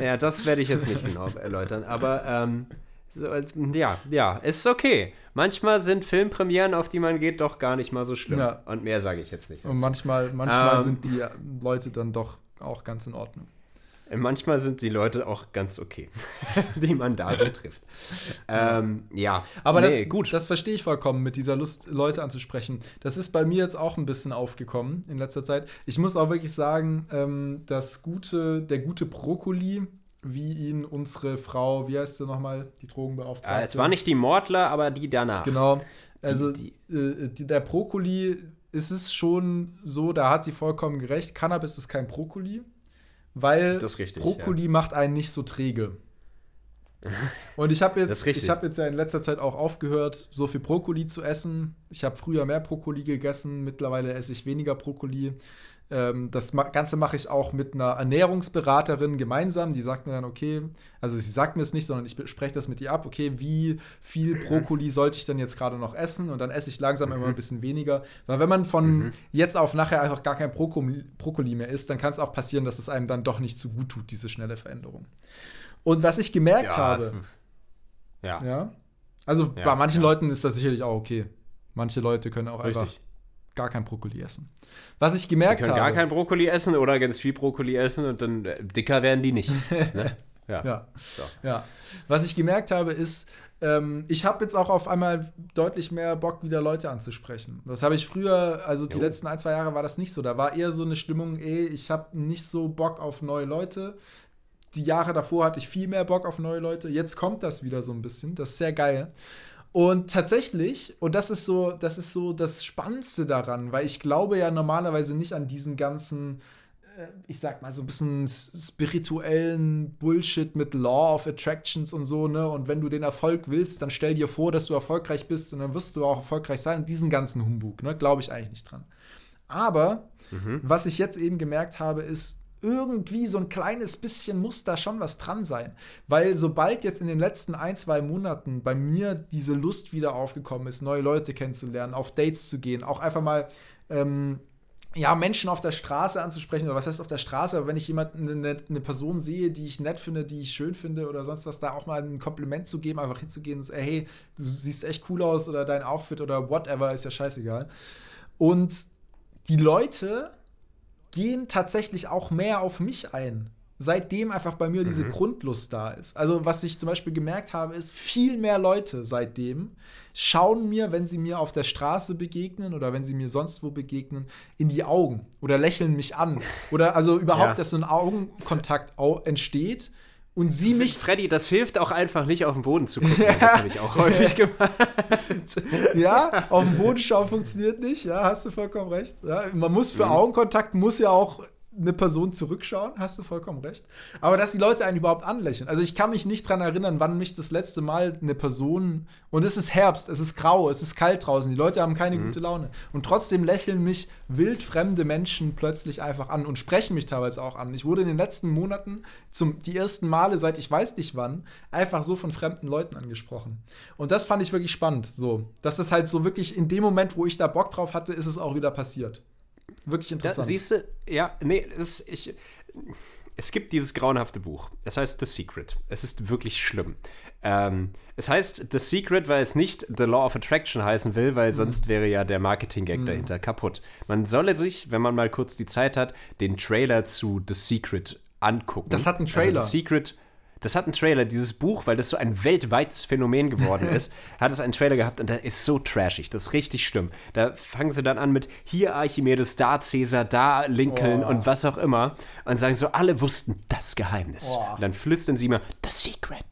Ja, das werde ich jetzt nicht genau erläutern, aber ähm, so, ja, ja, ist okay. Manchmal sind Filmpremieren, auf die man geht, doch gar nicht mal so schlimm. Ja. Und mehr sage ich jetzt nicht. Und manchmal, manchmal Ähm. sind die Leute dann doch auch ganz in Ordnung. Manchmal sind die Leute auch ganz okay, die man da so trifft. Ähm, ja, Aber nee, das, gut. das verstehe ich vollkommen, mit dieser Lust, Leute anzusprechen. Das ist bei mir jetzt auch ein bisschen aufgekommen in letzter Zeit. Ich muss auch wirklich sagen, ähm, das gute, der gute Brokkoli, wie ihn unsere Frau, wie heißt sie nochmal, die Drogenbeauftragte? Ah, es war nicht die Mordler, aber die danach. Genau. Also die- äh, die, der Brokkoli ist es schon so, da hat sie vollkommen gerecht. Cannabis ist kein Brokkoli, weil richtig, Brokkoli macht einen nicht so träge. Und ich habe jetzt, ich habe jetzt ja in letzter Zeit auch aufgehört, so viel Brokkoli zu essen. Ich habe früher mehr Brokkoli gegessen, mittlerweile esse ich weniger Brokkoli. Ähm, das Ganze mache ich auch mit einer Ernährungsberaterin gemeinsam. Die sagt mir dann, okay, also sie sagt mir es nicht, sondern ich spreche das mit ihr ab, okay, wie viel Brokkoli sollte ich denn jetzt gerade noch essen? Und dann esse ich langsam immer ein bisschen weniger. Weil wenn man von jetzt auf nachher einfach gar kein Brokkoli, Brokkoli mehr isst, dann kann es auch passieren, dass es einem dann doch nicht so gut tut, diese schnelle Veränderung. Und was ich gemerkt Ja, habe, hm. Ja, ja, also Ja, bei manchen. Leuten ist das sicherlich auch okay. Manche Leute können auch einfach richtig. Gar kein Brokkoli essen. Was ich Die gemerkt können habe, gar kein Brokkoli essen oder ganz viel Brokkoli essen und dann äh, dicker werden die nicht. ne? Ja. Ja. So. Ja. Was ich gemerkt habe, ist, ähm, ich habe jetzt auch auf einmal deutlich mehr Bock, wieder Leute anzusprechen. Das habe ich früher, also die Jo. letzten ein, zwei Jahre war das nicht so. Da war eher so eine Stimmung, ey, ich habe nicht so Bock auf neue Leute. Die Jahre davor hatte ich viel mehr Bock auf neue Leute. Jetzt kommt das wieder so ein bisschen. Das ist sehr geil. Und tatsächlich, und das ist so, das ist so das Spannendste daran, weil ich glaube ja normalerweise nicht an diesen ganzen äh, ich sag mal, so ein bisschen spirituellen Bullshit mit Law of Attractions und so, ne? Und wenn du den Erfolg willst, dann stell dir vor, dass du erfolgreich bist und dann wirst du auch erfolgreich sein. Diesen ganzen Humbug, ne? Glaube ich eigentlich nicht dran. Aber was ich jetzt eben gemerkt habe, ist, irgendwie so ein kleines bisschen muss da schon was dran sein. Weil sobald jetzt in den letzten ein, zwei Monaten bei mir diese Lust wieder aufgekommen ist, neue Leute kennenzulernen, auf Dates zu gehen, auch einfach mal ähm, ja, Menschen auf der Straße anzusprechen, oder was heißt auf der Straße, aber wenn ich jemanden, eine, eine Person sehe, die ich nett finde, die ich schön finde oder sonst was, da auch mal ein Kompliment zu geben, einfach hinzugehen und sagen, hey, du siehst echt cool aus oder dein Outfit oder whatever, ist ja scheißegal. Und die Leute gehen tatsächlich auch mehr auf mich ein. Seitdem einfach bei mir diese Grundlust da ist. Also, was ich zum Beispiel gemerkt habe, ist, viel mehr Leute seitdem schauen mir, wenn sie mir auf der Straße begegnen oder wenn sie mir sonst wo begegnen, in die Augen oder lächeln mich an. Oder also überhaupt, Ja. dass so ein Augenkontakt au entsteht und sie mich Freddy, das hilft auch einfach nicht auf den Boden zu gucken. Das habe ich auch häufig gemacht. Ja, auf dem Boden schauen funktioniert nicht. Ja, hast du vollkommen recht. Ja, man muss für Mhm. Augenkontakt muss ja auch eine Person zurückschauen, hast du vollkommen recht. Aber dass die Leute einen überhaupt anlächeln. Also ich kann mich nicht dran erinnern, wann mich das letzte Mal eine Person. Und es ist Herbst, es ist grau, es ist kalt draußen, die Leute haben keine gute Laune. Und trotzdem lächeln mich wildfremde Menschen plötzlich einfach an und sprechen mich teilweise auch an. Ich wurde in den letzten Monaten zum die ersten Male seit ich weiß nicht wann einfach so von fremden Leuten angesprochen. Und das fand ich wirklich spannend. So, dass es halt so wirklich in dem Moment, wo ich da Bock drauf hatte, ist es auch wieder passiert. Wirklich interessant. siehst du, ja, nee, es, ich, es gibt dieses grauenhafte Buch. Es heißt The Secret. Es ist wirklich schlimm. Ähm, es heißt The Secret, weil es nicht The Law of Attraction heißen will, Mhm. weil sonst wäre ja der Marketing-Gag dahinter kaputt. Man solle sich, wenn man mal kurz die Zeit hat, den Trailer zu The Secret angucken. Das hat einen Trailer. Also The Secret. Das hat einen Trailer, dieses Buch, weil das so ein weltweites Phänomen geworden ist, hat es einen Trailer gehabt und der ist so trashig, das ist richtig schlimm. Da fangen sie dann an mit hier Archimedes, da Cäsar, da Lincoln Oh. und was auch immer und sagen so, alle wussten das Geheimnis. Oh. Und dann flüstern sie immer, The Secret.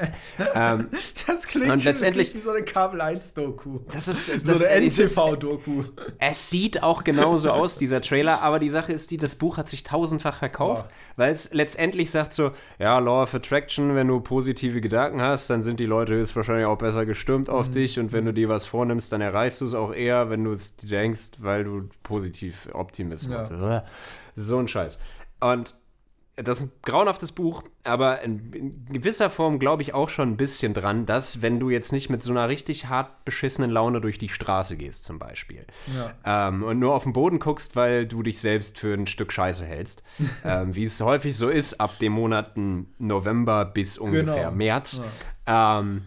ähm, Das klingt Und letztendlich- wie so eine Kabel-1-Doku. das ist das, So eine es ist- NTV-Doku. Es sieht auch genauso aus, dieser Trailer, aber die Sache ist die, das Buch hat sich tausendfach verkauft, Oh. weil es letztendlich sagt so, ja, Law of Attraction, wenn du positive Gedanken hast, dann sind die Leute höchstwahrscheinlich auch besser gestimmt auf Mhm. dich und wenn du dir was vornimmst, dann erreichst du es auch eher, wenn du es denkst, weil du positiv Optimismus hast. So ein Scheiß. Und das ist ein grauenhaftes Buch, aber in, gewisser Form glaube ich auch schon ein bisschen dran, dass wenn du jetzt nicht mit so einer richtig hart beschissenen Laune durch die Straße gehst zum Beispiel ähm, und nur auf den Boden guckst, weil du dich selbst für ein Stück Scheiße hältst, ähm, wie es häufig so ist ab den Monaten November bis ungefähr Genau. März, ähm,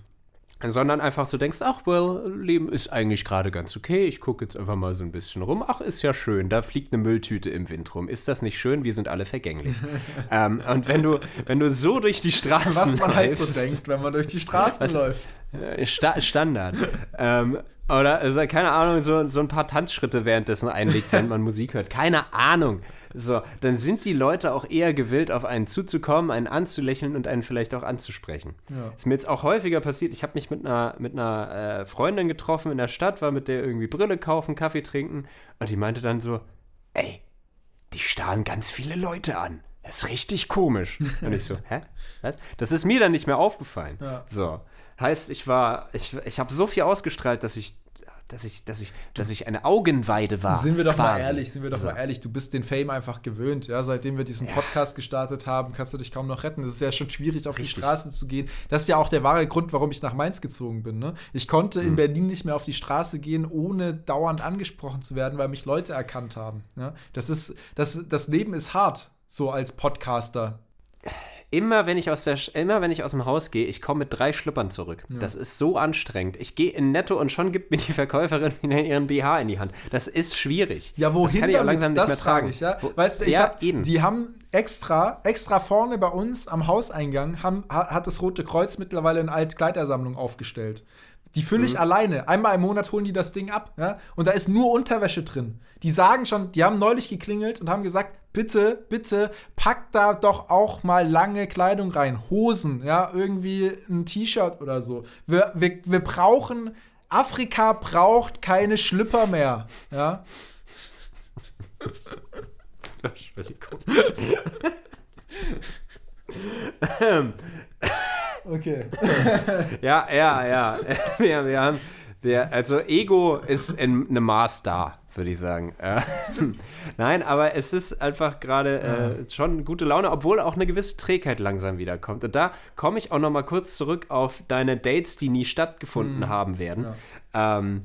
sondern einfach so denkst, ach, well, Leben ist eigentlich gerade ganz okay, ich gucke jetzt einfach mal so ein bisschen rum, ach, ist ja schön, da fliegt eine Mülltüte im Wind rum, ist das nicht schön, wir sind alle vergänglich. ähm, und wenn du, wenn du so durch die Straßen Was man halt so läufst, denkt, wenn man durch die Straßen läuft. äh, Sta Standard. ähm, oder also, keine Ahnung, so, so ein paar Tanzschritte währenddessen einlegt, wenn man Musik hört. Keine Ahnung. So, dann sind die Leute auch eher gewillt, auf einen zuzukommen, einen anzulächeln und einen vielleicht auch anzusprechen. Ja. Ist mir jetzt auch häufiger passiert. Ich habe mich mit einer, mit einer äh, Freundin getroffen in der Stadt, war mit der irgendwie Brille kaufen, Kaffee trinken und die meinte dann so, ey, die starren ganz viele Leute an. Das ist richtig komisch. Und ich so, hä? Was? Das ist mir dann nicht mehr aufgefallen. Ja. So. Heißt, ich war, ich, ich habe so viel ausgestrahlt, dass ich, dass ich, dass ich, dass ich eine Augenweide war. Sind wir doch mal quasi. ehrlich, sind wir doch so. mal ehrlich, du bist den Fame einfach gewöhnt. Ja, seitdem wir diesen Podcast gestartet haben, kannst du dich kaum noch retten. Es ist ja schon schwierig, auf Richtig. die Straße zu gehen. Das ist ja auch der wahre Grund, warum ich nach Mainz gezogen bin. Ne? Ich konnte Mhm. in Berlin nicht mehr auf die Straße gehen, ohne dauernd angesprochen zu werden, weil mich Leute erkannt haben. Ja? Das ist, das, das Leben ist hart, so als Podcaster. Immer wenn ich aus der, immer wenn ich aus dem Haus gehe, ich komme mit drei Schlüppern zurück. Das ist so anstrengend. Ich gehe in Netto und schon gibt mir die Verkäuferin ihren BH in die Hand. Das ist schwierig. Ja, wohin das kann ich auch langsam nicht das mehr tragen. ich, ja. Wo- Weißt du, ich ja, hab, eben. die haben extra, extra vorne bei uns am Hauseingang, haben, ha- hat das Rote Kreuz mittlerweile eine Altkleidersammlung aufgestellt. Die fülle Mhm. ich alleine. Einmal im Monat holen die das Ding ab, ja. Und da ist nur Unterwäsche drin. Die sagen schon, die haben neulich geklingelt und haben gesagt, bitte, bitte, packt da doch auch mal lange Kleidung rein. Hosen, ja, irgendwie ein T-Shirt oder so. Wir, wir, wir brauchen, Afrika braucht keine Schlüpper mehr, ja. Entschuldigung. Okay. Ja, ja, ja. Wir, wir haben, wir, also Ego ist in einem Maß da, würde ich sagen. Äh, Nein, aber es ist einfach gerade äh, schon gute Laune, obwohl auch eine gewisse Trägheit langsam wiederkommt. Und da komme ich auch noch mal kurz zurück auf deine Dates, die nie stattgefunden haben werden. Ähm,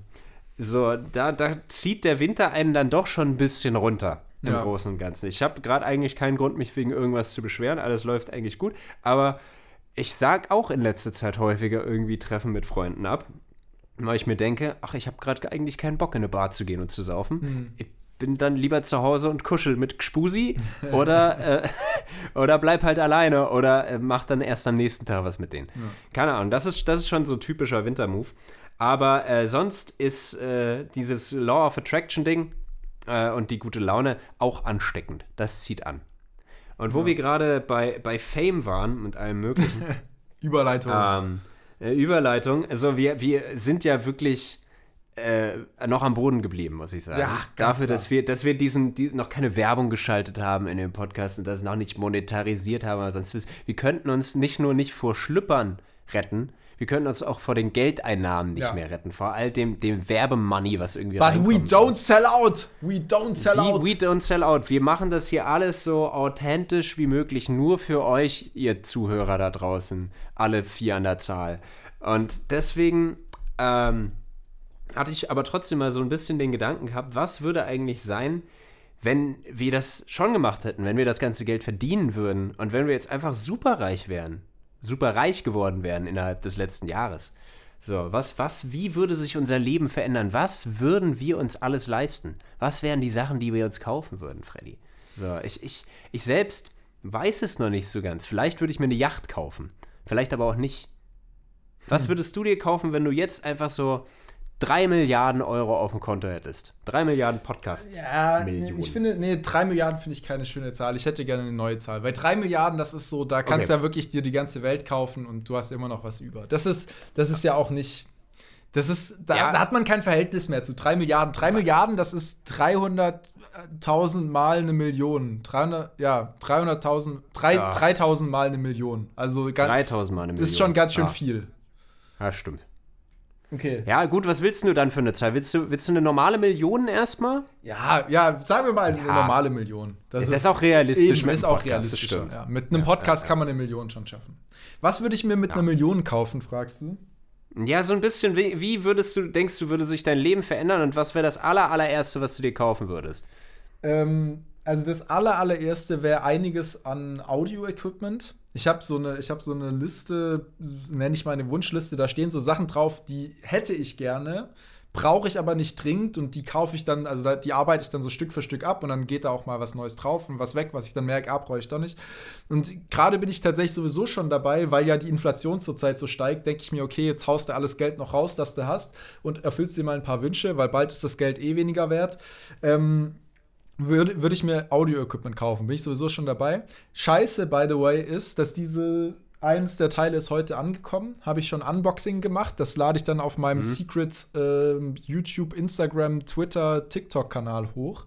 so, da, da zieht der Winter einen dann doch schon ein bisschen runter. Im Ja. Großen und Ganzen. Ich habe gerade eigentlich keinen Grund, mich wegen irgendwas zu beschweren. Alles läuft eigentlich gut. Aber ich sag auch in letzter Zeit häufiger irgendwie Treffen mit Freunden ab, weil ich mir denke, ach, ich habe gerade eigentlich keinen Bock in eine Bar zu gehen und zu saufen. Ich bin dann lieber zu Hause und kuschel mit Gspusi oder, äh, oder bleib halt alleine oder äh, mach dann erst am nächsten Tag was mit denen. Keine Ahnung, das ist, das ist schon so typischer Wintermove. Aber äh, sonst ist äh, dieses Law of Attraction Ding äh, und die gute Laune auch ansteckend. Das zieht an. Und wo wir gerade bei, bei Fame waren und allem möglichen, Überleitung. ähm, äh, Überleitung. Also wir, wir sind ja wirklich äh, noch am Boden geblieben, muss ich sagen. Ja, Dafür, klar. dass wir, dass wir diesen, die, noch keine Werbung geschaltet haben in dem Podcast und das noch nicht monetarisiert haben, sonst wir könnten uns nicht nur nicht vor Schlüppern retten, wir könnten uns auch vor den Geldeinnahmen nicht Ja. mehr retten, vor all dem, dem Werbemoney, was irgendwie But we don't sell out. We don't sell We, out. we don't sell out. Wir machen das hier alles so authentisch wie möglich, nur für euch, ihr Zuhörer da draußen. Alle vier an der Zahl. Und deswegen ähm, hatte ich aber trotzdem mal so ein bisschen den Gedanken gehabt, was würde eigentlich sein, wenn wir das schon gemacht hätten, wenn wir das ganze Geld verdienen würden und wenn wir jetzt einfach superreich wären, super reich geworden wären innerhalb des letzten Jahres. So, was, was, wie würde sich unser Leben verändern? Was würden wir uns alles leisten? Was wären die Sachen, die wir uns kaufen würden, Freddy? So, ich, ich, ich selbst weiß es noch nicht so ganz. Vielleicht würde ich mir eine Yacht kaufen. Vielleicht aber auch nicht. Was würdest du dir kaufen, wenn du jetzt einfach so 3 Milliarden Euro auf dem Konto hättest? 3 Milliarden Podcast. Ja, Millionen. ich finde, nee, 3 Milliarden finde ich keine schöne Zahl. Ich hätte gerne eine neue Zahl. Weil 3 Milliarden, das ist so, da kannst du Okay. ja wirklich dir die ganze Welt kaufen und du hast immer noch was über. Das ist, das ist ja auch nicht. Das ist, da, Ja. da hat man kein Verhältnis mehr zu 3 Milliarden. 3 Milliarden, das ist 300.000 mal eine Million. 300, ja, 300.000, drei- Ja. 3.000 mal eine Million. Also ganz, 3000 Mal eine das Million. ist schon ganz schön ja. viel. Ja, stimmt. Okay. Ja, gut, was willst du dann für eine Zahl? Willst du, willst du eine normale Million erstmal? Ja, ja, sagen wir mal eine Ja. normale Million. Das ist auch realistisch Eben, mit ist auch Podcast, das realistisch. stimmt. Ja. Mit einem Podcast kann man eine Million schon schaffen. Was würde ich mir mit einer Million kaufen, fragst du? Ja, so ein bisschen, wie, wie würdest du, denkst du, würde sich dein Leben verändern und was wäre das aller, allererste, was du dir kaufen würdest? Ähm, also das aller, allererste wäre einiges an Audio-Equipment. Ich habe so eine, ich habe so eine Liste, nenne ich meine Wunschliste. Da stehen so Sachen drauf, die hätte ich gerne, brauche ich aber nicht dringend und die kaufe ich dann, also die arbeite ich dann so Stück für Stück ab und dann geht da auch mal was Neues drauf und was weg, was ich dann merke, ah, brauche ich doch nicht. Und gerade bin ich tatsächlich sowieso schon dabei, weil ja die Inflation zurzeit so steigt, denke ich mir, okay, jetzt haust du alles Geld noch raus, das du hast und erfüllst dir mal ein paar Wünsche, weil bald ist das Geld eh weniger wert. Ähm, würde, würde ich mir Audio-Equipment kaufen. Bin ich sowieso schon dabei. Scheiße, by the way, ist, dass diese eins der Teile ist heute angekommen. Habe ich schon Unboxing gemacht. Das lade ich dann auf meinem Secret ähm, YouTube, Instagram, Twitter, TikTok-Kanal hoch.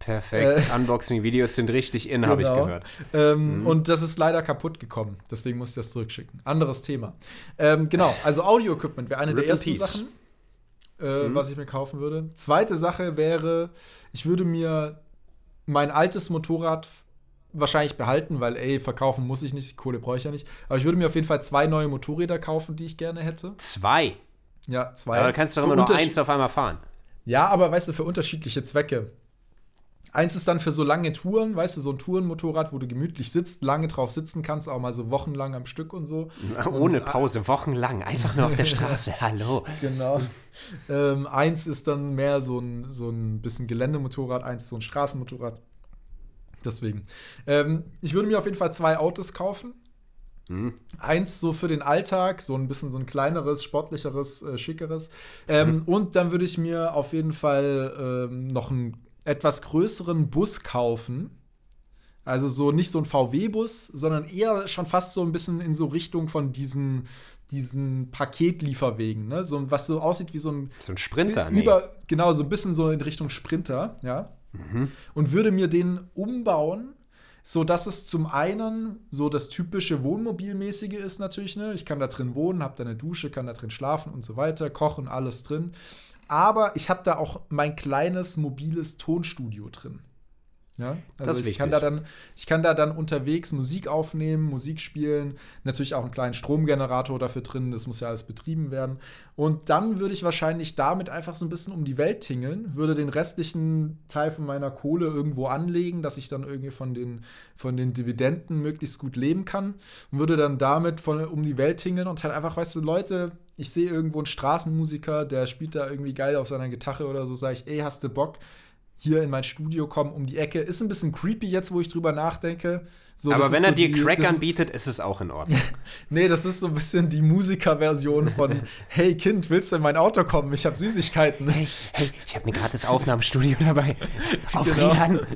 Perfekt. Unboxing-Videos sind richtig in, habe ich Genau. gehört. Ähm, Und das ist leider kaputt gekommen. Deswegen muss ich das zurückschicken. Anderes Thema. Ähm, genau, also Audio-Equipment wäre eine Rip der ersten. Sachen, äh, was ich mir kaufen würde. Zweite Sache wäre, ich würde mir mein altes Motorrad wahrscheinlich behalten, weil, ey, verkaufen muss ich nicht, Kohle brauche ich ja nicht. Aber ich würde mir auf jeden Fall zwei neue Motorräder kaufen, die ich gerne hätte. Zwei. Ja, zwei. Aber du kannst doch immer nur eins auf einmal fahren. Ja, aber weißt du, für unterschiedliche Zwecke. Eins ist dann für so lange Touren, weißt du, so ein Tourenmotorrad, wo du gemütlich sitzt, lange drauf sitzen kannst, auch mal so wochenlang am Stück und so. Ohne Pause, wochenlang, einfach nur auf der Straße. Hallo. Genau. ähm, eins ist dann mehr so ein, so ein bisschen Geländemotorrad, eins so ein Straßenmotorrad. Deswegen. Ähm, ich würde mir auf jeden Fall zwei Autos kaufen. Eins so für den Alltag, so ein bisschen so ein kleineres, sportlicheres, äh, schickeres. Ähm, Und dann würde ich mir auf jeden Fall ähm, noch einen etwas größeren Bus kaufen. Also so nicht so ein VW-Bus, sondern eher schon fast so ein bisschen in so Richtung von diesen, diesen Paketlieferwegen, ne? So, was so aussieht wie so ein So ein Sprinter, nee. über, genau, so ein bisschen so in Richtung Sprinter, ja. Und würde mir den umbauen, so dass es zum einen so das typische Wohnmobilmäßige ist natürlich, ne? Ich kann da drin wohnen, habe da eine Dusche, kann da drin schlafen und so weiter, kochen, alles drin. Aber ich habe da auch mein kleines mobiles Tonstudio drin. Ja, also Das ist ich kann wichtig. da dann, ich kann da dann unterwegs Musik aufnehmen, Musik spielen, natürlich auch einen kleinen Stromgenerator dafür drin, das muss ja alles betrieben werden. Und dann würde ich wahrscheinlich damit einfach so ein bisschen um die Welt tingeln, würde den restlichen Teil von meiner Kohle irgendwo anlegen, dass ich dann irgendwie von den, von den Dividenden möglichst gut leben kann und würde dann damit von, um die Welt tingeln und halt einfach, weißt du, Leute, ich sehe irgendwo einen Straßenmusiker, der spielt da irgendwie geil auf seiner Gitarre oder so, sage ich, ey, hast du Bock? hier in mein Studio kommen um die Ecke. Ist ein bisschen creepy jetzt, wo ich drüber nachdenke. So, Aber wenn er so dir die- Crack das- anbietet, ist es auch in Ordnung. Nee, das ist so ein bisschen die Musikerversion von Hey Kind, willst du in mein Auto kommen? Ich habe Süßigkeiten. hey, hey, ich habe ein gratis Aufnahmestudio dabei. Auf Genau. Rädern.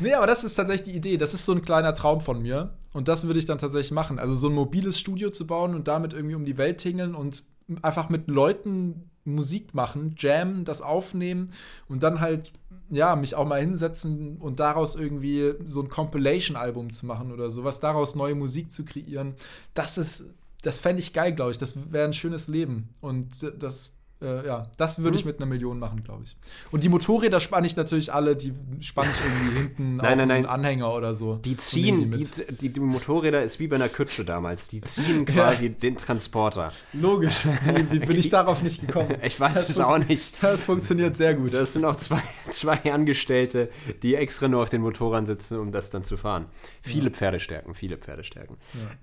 Nee, aber das ist tatsächlich die Idee. Das ist so ein kleiner Traum von mir. Und das würde ich dann tatsächlich machen. Also so ein mobiles Studio zu bauen und damit irgendwie um die Welt tingeln und einfach mit Leuten Musik machen, jammen, das aufnehmen und dann halt ja, mich auch mal hinsetzen und daraus irgendwie so ein Compilation-Album zu machen oder sowas, daraus neue Musik zu kreieren, das ist, das fände ich geil, glaube ich. Das wäre ein schönes Leben. Und das äh, ja, das würde ich Mhm. mit einer Million machen, glaube ich. Und die Motorräder spanne ich natürlich alle, die spanne ich irgendwie hinten Nein, auf nein, einen nein. Anhänger oder so. Die ziehen, die, die, die Motorräder ist wie bei einer Kutsche damals. Die ziehen quasi den Transporter. Logisch. Wie, wie bin ich darauf nicht gekommen? Ich weiß Das es auch nicht. Das funktioniert sehr gut. Das sind auch zwei, zwei Angestellte, die extra nur auf den Motorern sitzen, um das dann zu fahren. Viele Pferdestärken, viele Pferdestärken.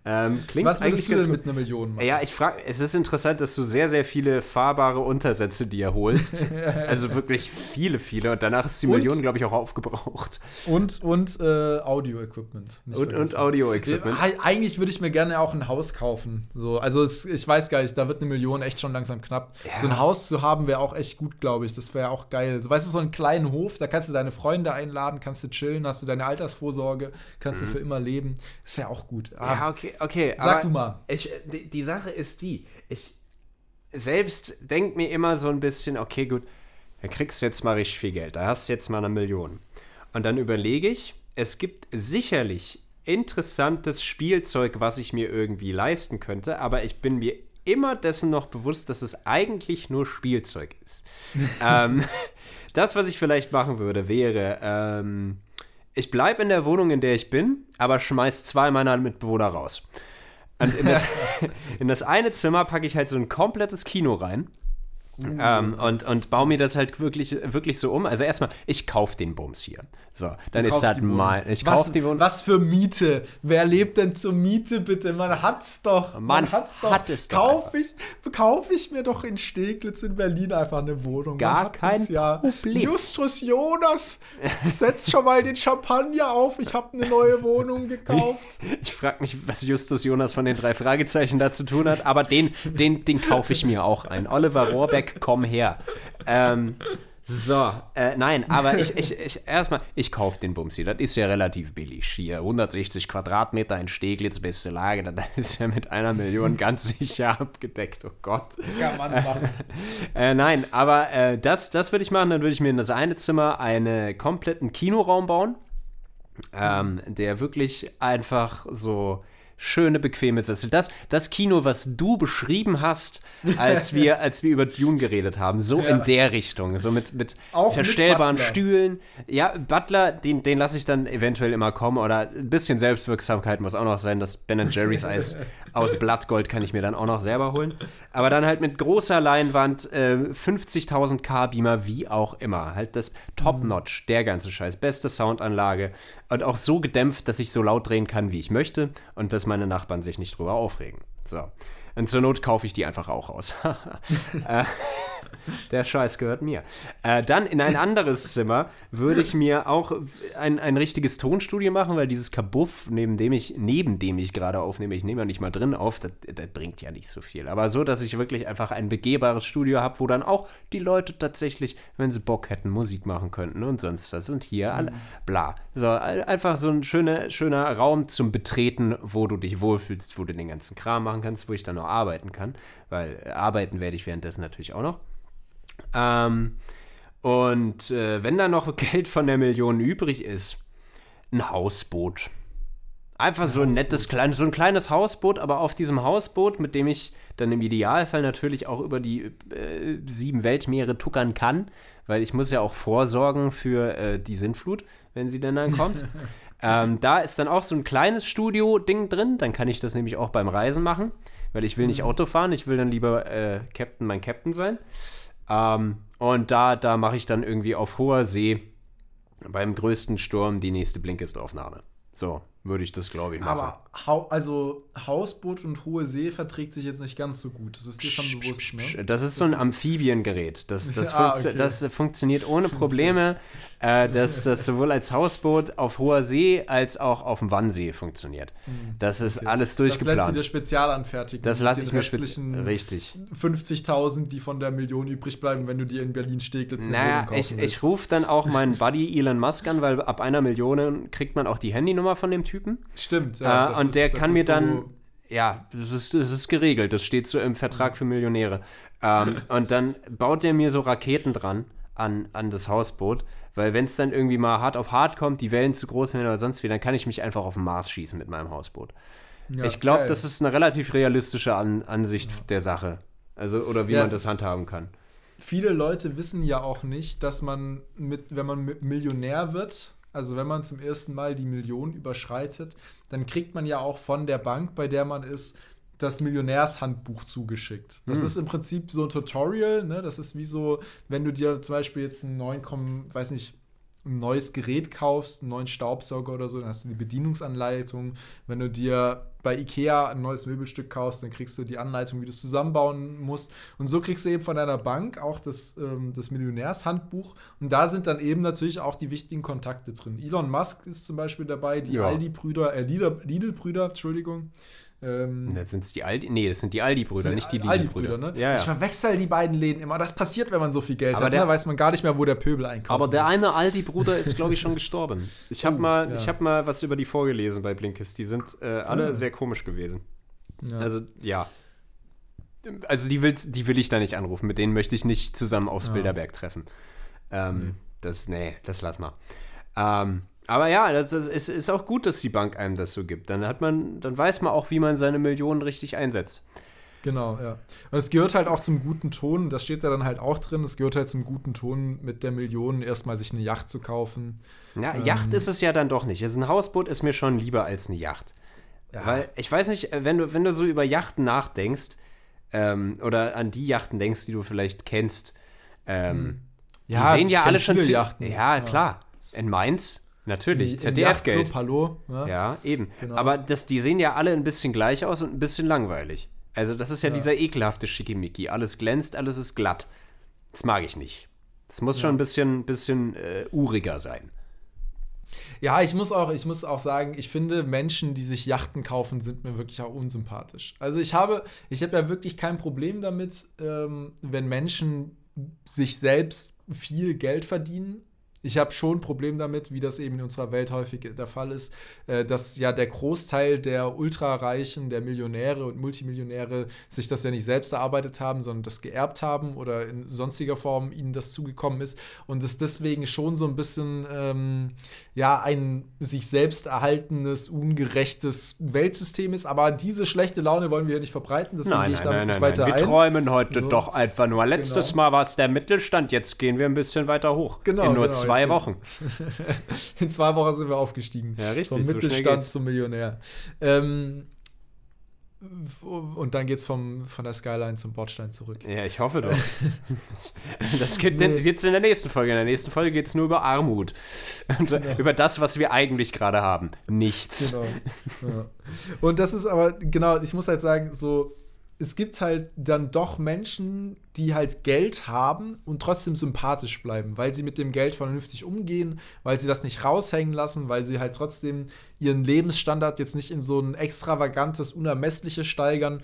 Ähm, klingt Was würdest eigentlich du denn mit einer Million machen? Ja, ich frage, es ist interessant, dass du sehr, sehr viele fahrbare Untersätze dir holst. also wirklich viele, viele. Und danach ist die Und- Million, glaube ich, auch aufgebraucht. Und, und äh, Audio-Equipment. Und, und. Audio-Equipment. Eig- Eigentlich würde ich mir gerne auch ein Haus kaufen. So, also es, ich weiß gar nicht, da wird eine Million echt schon langsam knapp. Ja. So ein Haus zu haben wäre auch echt gut, glaube ich. Das wäre auch geil. So, weißt du, so einen kleinen Hof, da kannst du deine Freunde einladen, kannst du chillen, hast du deine Altersvorsorge, kannst du für immer leben. Das wäre auch gut. Ah, Mhm. Ja, okay, okay. Sag du mal. Ich, die, die Sache ist die, ich selbst denke mir immer so ein bisschen, okay, gut, da kriegst du jetzt mal richtig viel Geld, da hast du jetzt mal eine Million. Und dann überlege ich, es gibt sicherlich interessantes Spielzeug, was ich mir irgendwie leisten könnte, aber ich bin mir immer dessen noch bewusst, dass es eigentlich nur Spielzeug ist. ähm, das, was ich vielleicht machen würde, wäre, ähm, ich bleibe in der Wohnung, in der ich bin, aber schmeiß zwei meiner Mitbewohner raus. Und in das, in das eine Zimmer packe ich halt so ein komplettes Kino rein. Ähm, und, und baue mir das halt wirklich, wirklich so um. Also erstmal, ich kaufe den Bums hier. So, dann ist das mal. Ich was, kaufe die Wohnung. was für Miete? Wer lebt denn zur Miete, bitte? Man hat's doch. Man hat's doch. hat es doch kauf ich, kauf ich mir doch in Steglitz in Berlin einfach eine Wohnung. Gar Man kein es ja. Problem. Justus Jonas, setz schon mal den Champagner auf. Ich habe eine neue Wohnung gekauft. Ich frage mich, was Justus Jonas von den drei Fragezeichen da zu tun hat, aber den, den, den kaufe ich mir auch ein. Oliver Rohrbeck, komm her. Ähm, so, äh, nein, aber ich, ich, ich erstmal, ich kaufe den Bums hier. Das ist ja relativ billig. Hier 160 Quadratmeter in Steglitz, beste Lage. Das ist ja mit einer Million ganz sicher abgedeckt. Oh Gott. Kann man machen. Äh, nein, aber äh, das, das würde ich machen. Dann würde ich mir in das eine Zimmer einen kompletten Kinoraum bauen, ähm, der wirklich einfach so schöne, bequeme Sessel. Das, das Kino, was du beschrieben hast, als wir, als wir über Dune geredet haben, so in der Richtung, so mit, mit Auch mit verstellbaren Butler. Stühlen. Ja, Butler, den, den lasse ich dann eventuell immer kommen oder ein bisschen Selbstwirksamkeit muss auch noch sein. Das Ben Jerry's Eis aus Blattgold kann ich mir dann auch noch selber holen. Aber dann halt mit großer Leinwand, äh, 50.000 K-Beamer, wie auch immer. Halt das Top-Notch, der ganze Scheiß. Beste Soundanlage und auch so gedämpft, dass ich so laut drehen kann, wie ich möchte und dass meine Nachbarn sich nicht drüber aufregen. So. Und zur Not kaufe ich die einfach auch aus. der Scheiß gehört mir. Äh, dann in ein anderes Zimmer würde ich mir auch ein, ein richtiges Tonstudio machen, weil dieses Kabuff, neben dem ich, neben dem ich gerade aufnehme, ich nehme ja nicht mal drin auf, das, das bringt ja nicht so viel. Aber so, dass ich wirklich einfach ein begehbares Studio habe, wo dann auch die Leute tatsächlich, wenn sie Bock hätten, Musik machen könnten und sonst was. Und hier, alle, bla. So, ein- einfach so ein schöner, schöner Raum zum Betreten, wo du dich wohlfühlst, wo du den ganzen Kram machen kannst, wo ich dann noch arbeiten kann. Weil äh, arbeiten werde ich währenddessen natürlich auch noch. Ähm, und äh, wenn da noch Geld von der Million übrig ist, ein Hausboot. Einfach so ein nettes, kleines, so ein kleines Hausboot, aber auf diesem Hausboot, mit dem ich dann im Idealfall natürlich auch über die äh, sieben Weltmeere tuckern kann, weil ich muss ja auch vorsorgen für äh, die Sintflut, wenn sie denn dann kommt. ähm, da ist dann auch so ein kleines Studio-Ding drin, dann kann ich das nämlich auch beim Reisen machen, weil ich will nicht Auto fahren, ich will dann lieber äh, Captain, mein Captain sein. Ähm, und da, da mache ich dann irgendwie auf hoher See beim größten Sturm die nächste Blinkist-Aufnahme. So würde ich das, glaube ich, machen. Aber also Hausboot und hohe See verträgt sich jetzt nicht ganz so gut. Das ist dir schon bewusst, ne? Das ist so ein Amphibiengerät. Das, das, Ah, funktio- okay. das funktioniert ohne Probleme. äh, das, das sowohl als Hausboot auf hoher See als auch auf dem Wannsee funktioniert. Das ist alles Das lässt du dir durchgeplant. spezial anfertigen. Das lasse ich mir speziell. restlichen Richtig. 50.000, die von der Million übrig bleiben, wenn du dir in Berlin-Steglitz eine Naja, kaufen ich, ich rufe dann auch meinen Buddy Elon Musk an, weil ab einer Million kriegt man auch die Handynummer von dem Typen. Stimmt, Äh, und der das kann mir so dann- ja, das ist, das ist geregelt, das steht so im Vertrag für Millionäre. Ähm, und dann baut er mir so Raketen dran an, an das Hausboot, weil wenn es dann irgendwie mal hart auf hart kommt, die Wellen zu groß werden oder sonst wie, dann kann ich mich einfach auf den Mars schießen mit meinem Hausboot. Ja, ich glaube, das ist eine relativ realistische an Ansicht der Sache. Also, oder wie Ja. man das handhaben kann. viele Leute wissen ja auch nicht, dass man mit, wenn man Mi- Millionär wird, also wenn man zum ersten Mal die Million überschreitet, dann kriegt man ja auch von der Bank, bei der man ist, das Millionärshandbuch zugeschickt. Das ist im Prinzip so ein Tutorial, ne? Das ist wie so, wenn du dir zum Beispiel jetzt einen neuen, weiß nicht, ein neues Gerät kaufst, einen neuen Staubsauger oder so, dann hast du die Bedienungsanleitung. Wenn du dir bei Ikea ein neues Möbelstück kaufst, dann kriegst du die Anleitung, wie du es zusammenbauen musst. Und so kriegst du eben von deiner Bank auch das, ähm, das Millionärshandbuch. Und da sind dann eben natürlich auch die wichtigen Kontakte drin. Elon Musk ist zum Beispiel dabei, die Ja. Aldi-Brüder, äh, Lidl- Lidl-Brüder, Entschuldigung. Ähm, Das sind die Aldi, nee, das sind die Aldi-Brüder, nicht die Lidl-Brüder. ne? Ja, Ich ja. verwechsel die beiden Läden immer. Das passiert, wenn man so viel Geld Aber hat. der- ne? Weiß man gar nicht mehr, wo der Pöbel einkauft. Aber der eine Aldi-Bruder ist, glaube ich, schon gestorben. Ich habe Oh, mal, ja. ich hab mal was über die vorgelesen bei Blinkist. Die sind äh, alle Ah. sehr komisch gewesen. Ja. Also, ja. Also, die will, die will ich da nicht anrufen. Mit denen möchte ich nicht zusammen aufs Ja. Bilderberg treffen. Ähm, Das, nee, das lass mal. Ähm, aber ja, das, das ist, ist auch gut, dass die Bank einem das so gibt. Dann hat man, dann weiß man auch, wie man seine Millionen richtig einsetzt. Genau, ja. Und es gehört halt auch zum guten Ton, das steht da dann halt auch drin, es gehört halt zum guten Ton, mit der Million erstmal sich eine Yacht zu kaufen. Ja, Ähm. Yacht ist es ja dann doch nicht. Also ein Hausboot ist mir schon lieber als eine Yacht. Weil ich weiß nicht, äh, wenn du, wenn du so über Yachten nachdenkst, ähm, oder an die Yachten denkst, die du vielleicht kennst, ähm, die Ja, sehen ich ja alle schon Yachten. Ja, Ja. klar. In Mainz, natürlich. ZDF-Geld. Hallo. Ja. Ja, eben. Genau. Aber das, die sehen ja alle ein bisschen gleich aus und ein bisschen langweilig. Also, das ist ja, Ja. dieser ekelhafte Schickimicki. Alles glänzt, alles ist glatt. Das mag ich nicht. Das muss schon ein bisschen, bisschen äh, uriger sein. Ja, ich muss auch, ich muss auch sagen, ich finde Menschen, die sich Yachten kaufen, sind mir wirklich auch unsympathisch. Also ich habe, ich habe ja wirklich kein Problem damit, ähm, wenn Menschen sich selbst viel Geld verdienen. Ich habe schon ein Problem damit, wie das eben in unserer Welt häufig der Fall ist, äh, dass ja der Großteil der Ultrareichen, der Millionäre und Multimillionäre sich das ja nicht selbst erarbeitet haben, sondern das geerbt haben oder in sonstiger Form ihnen das zugekommen ist und es deswegen schon so ein bisschen ähm, ja ein sich selbst erhaltenes, ungerechtes Weltsystem ist. Aber diese schlechte Laune wollen wir ja nicht verbreiten, deswegen Nein, gehe ich nein, damit nein, nicht weiter nein. Wir ein. träumen heute So. doch einfach nur. Letztes Genau. Mal war es der Mittelstand, jetzt gehen wir ein bisschen weiter hoch. Genau, In nur genau, zwei jetzt Wochen. In zwei Wochen sind wir aufgestiegen. Ja, richtig, Vom so Mittelstand zum Millionär. Ähm, und dann geht es von der Skyline zum Bordstein zurück. Ja, ich hoffe doch. Das gibt es in der nächsten Folge. In der nächsten Folge geht es nur über Armut. Und über das, was wir eigentlich gerade haben. Nichts. Genau. Ja. Und das ist aber, genau, ich muss halt sagen, so, es gibt halt dann doch Menschen, die halt Geld haben und trotzdem sympathisch bleiben, weil sie mit dem Geld vernünftig umgehen, weil sie das nicht raushängen lassen, weil sie halt trotzdem ihren Lebensstandard jetzt nicht in so ein extravagantes, unermessliches steigern.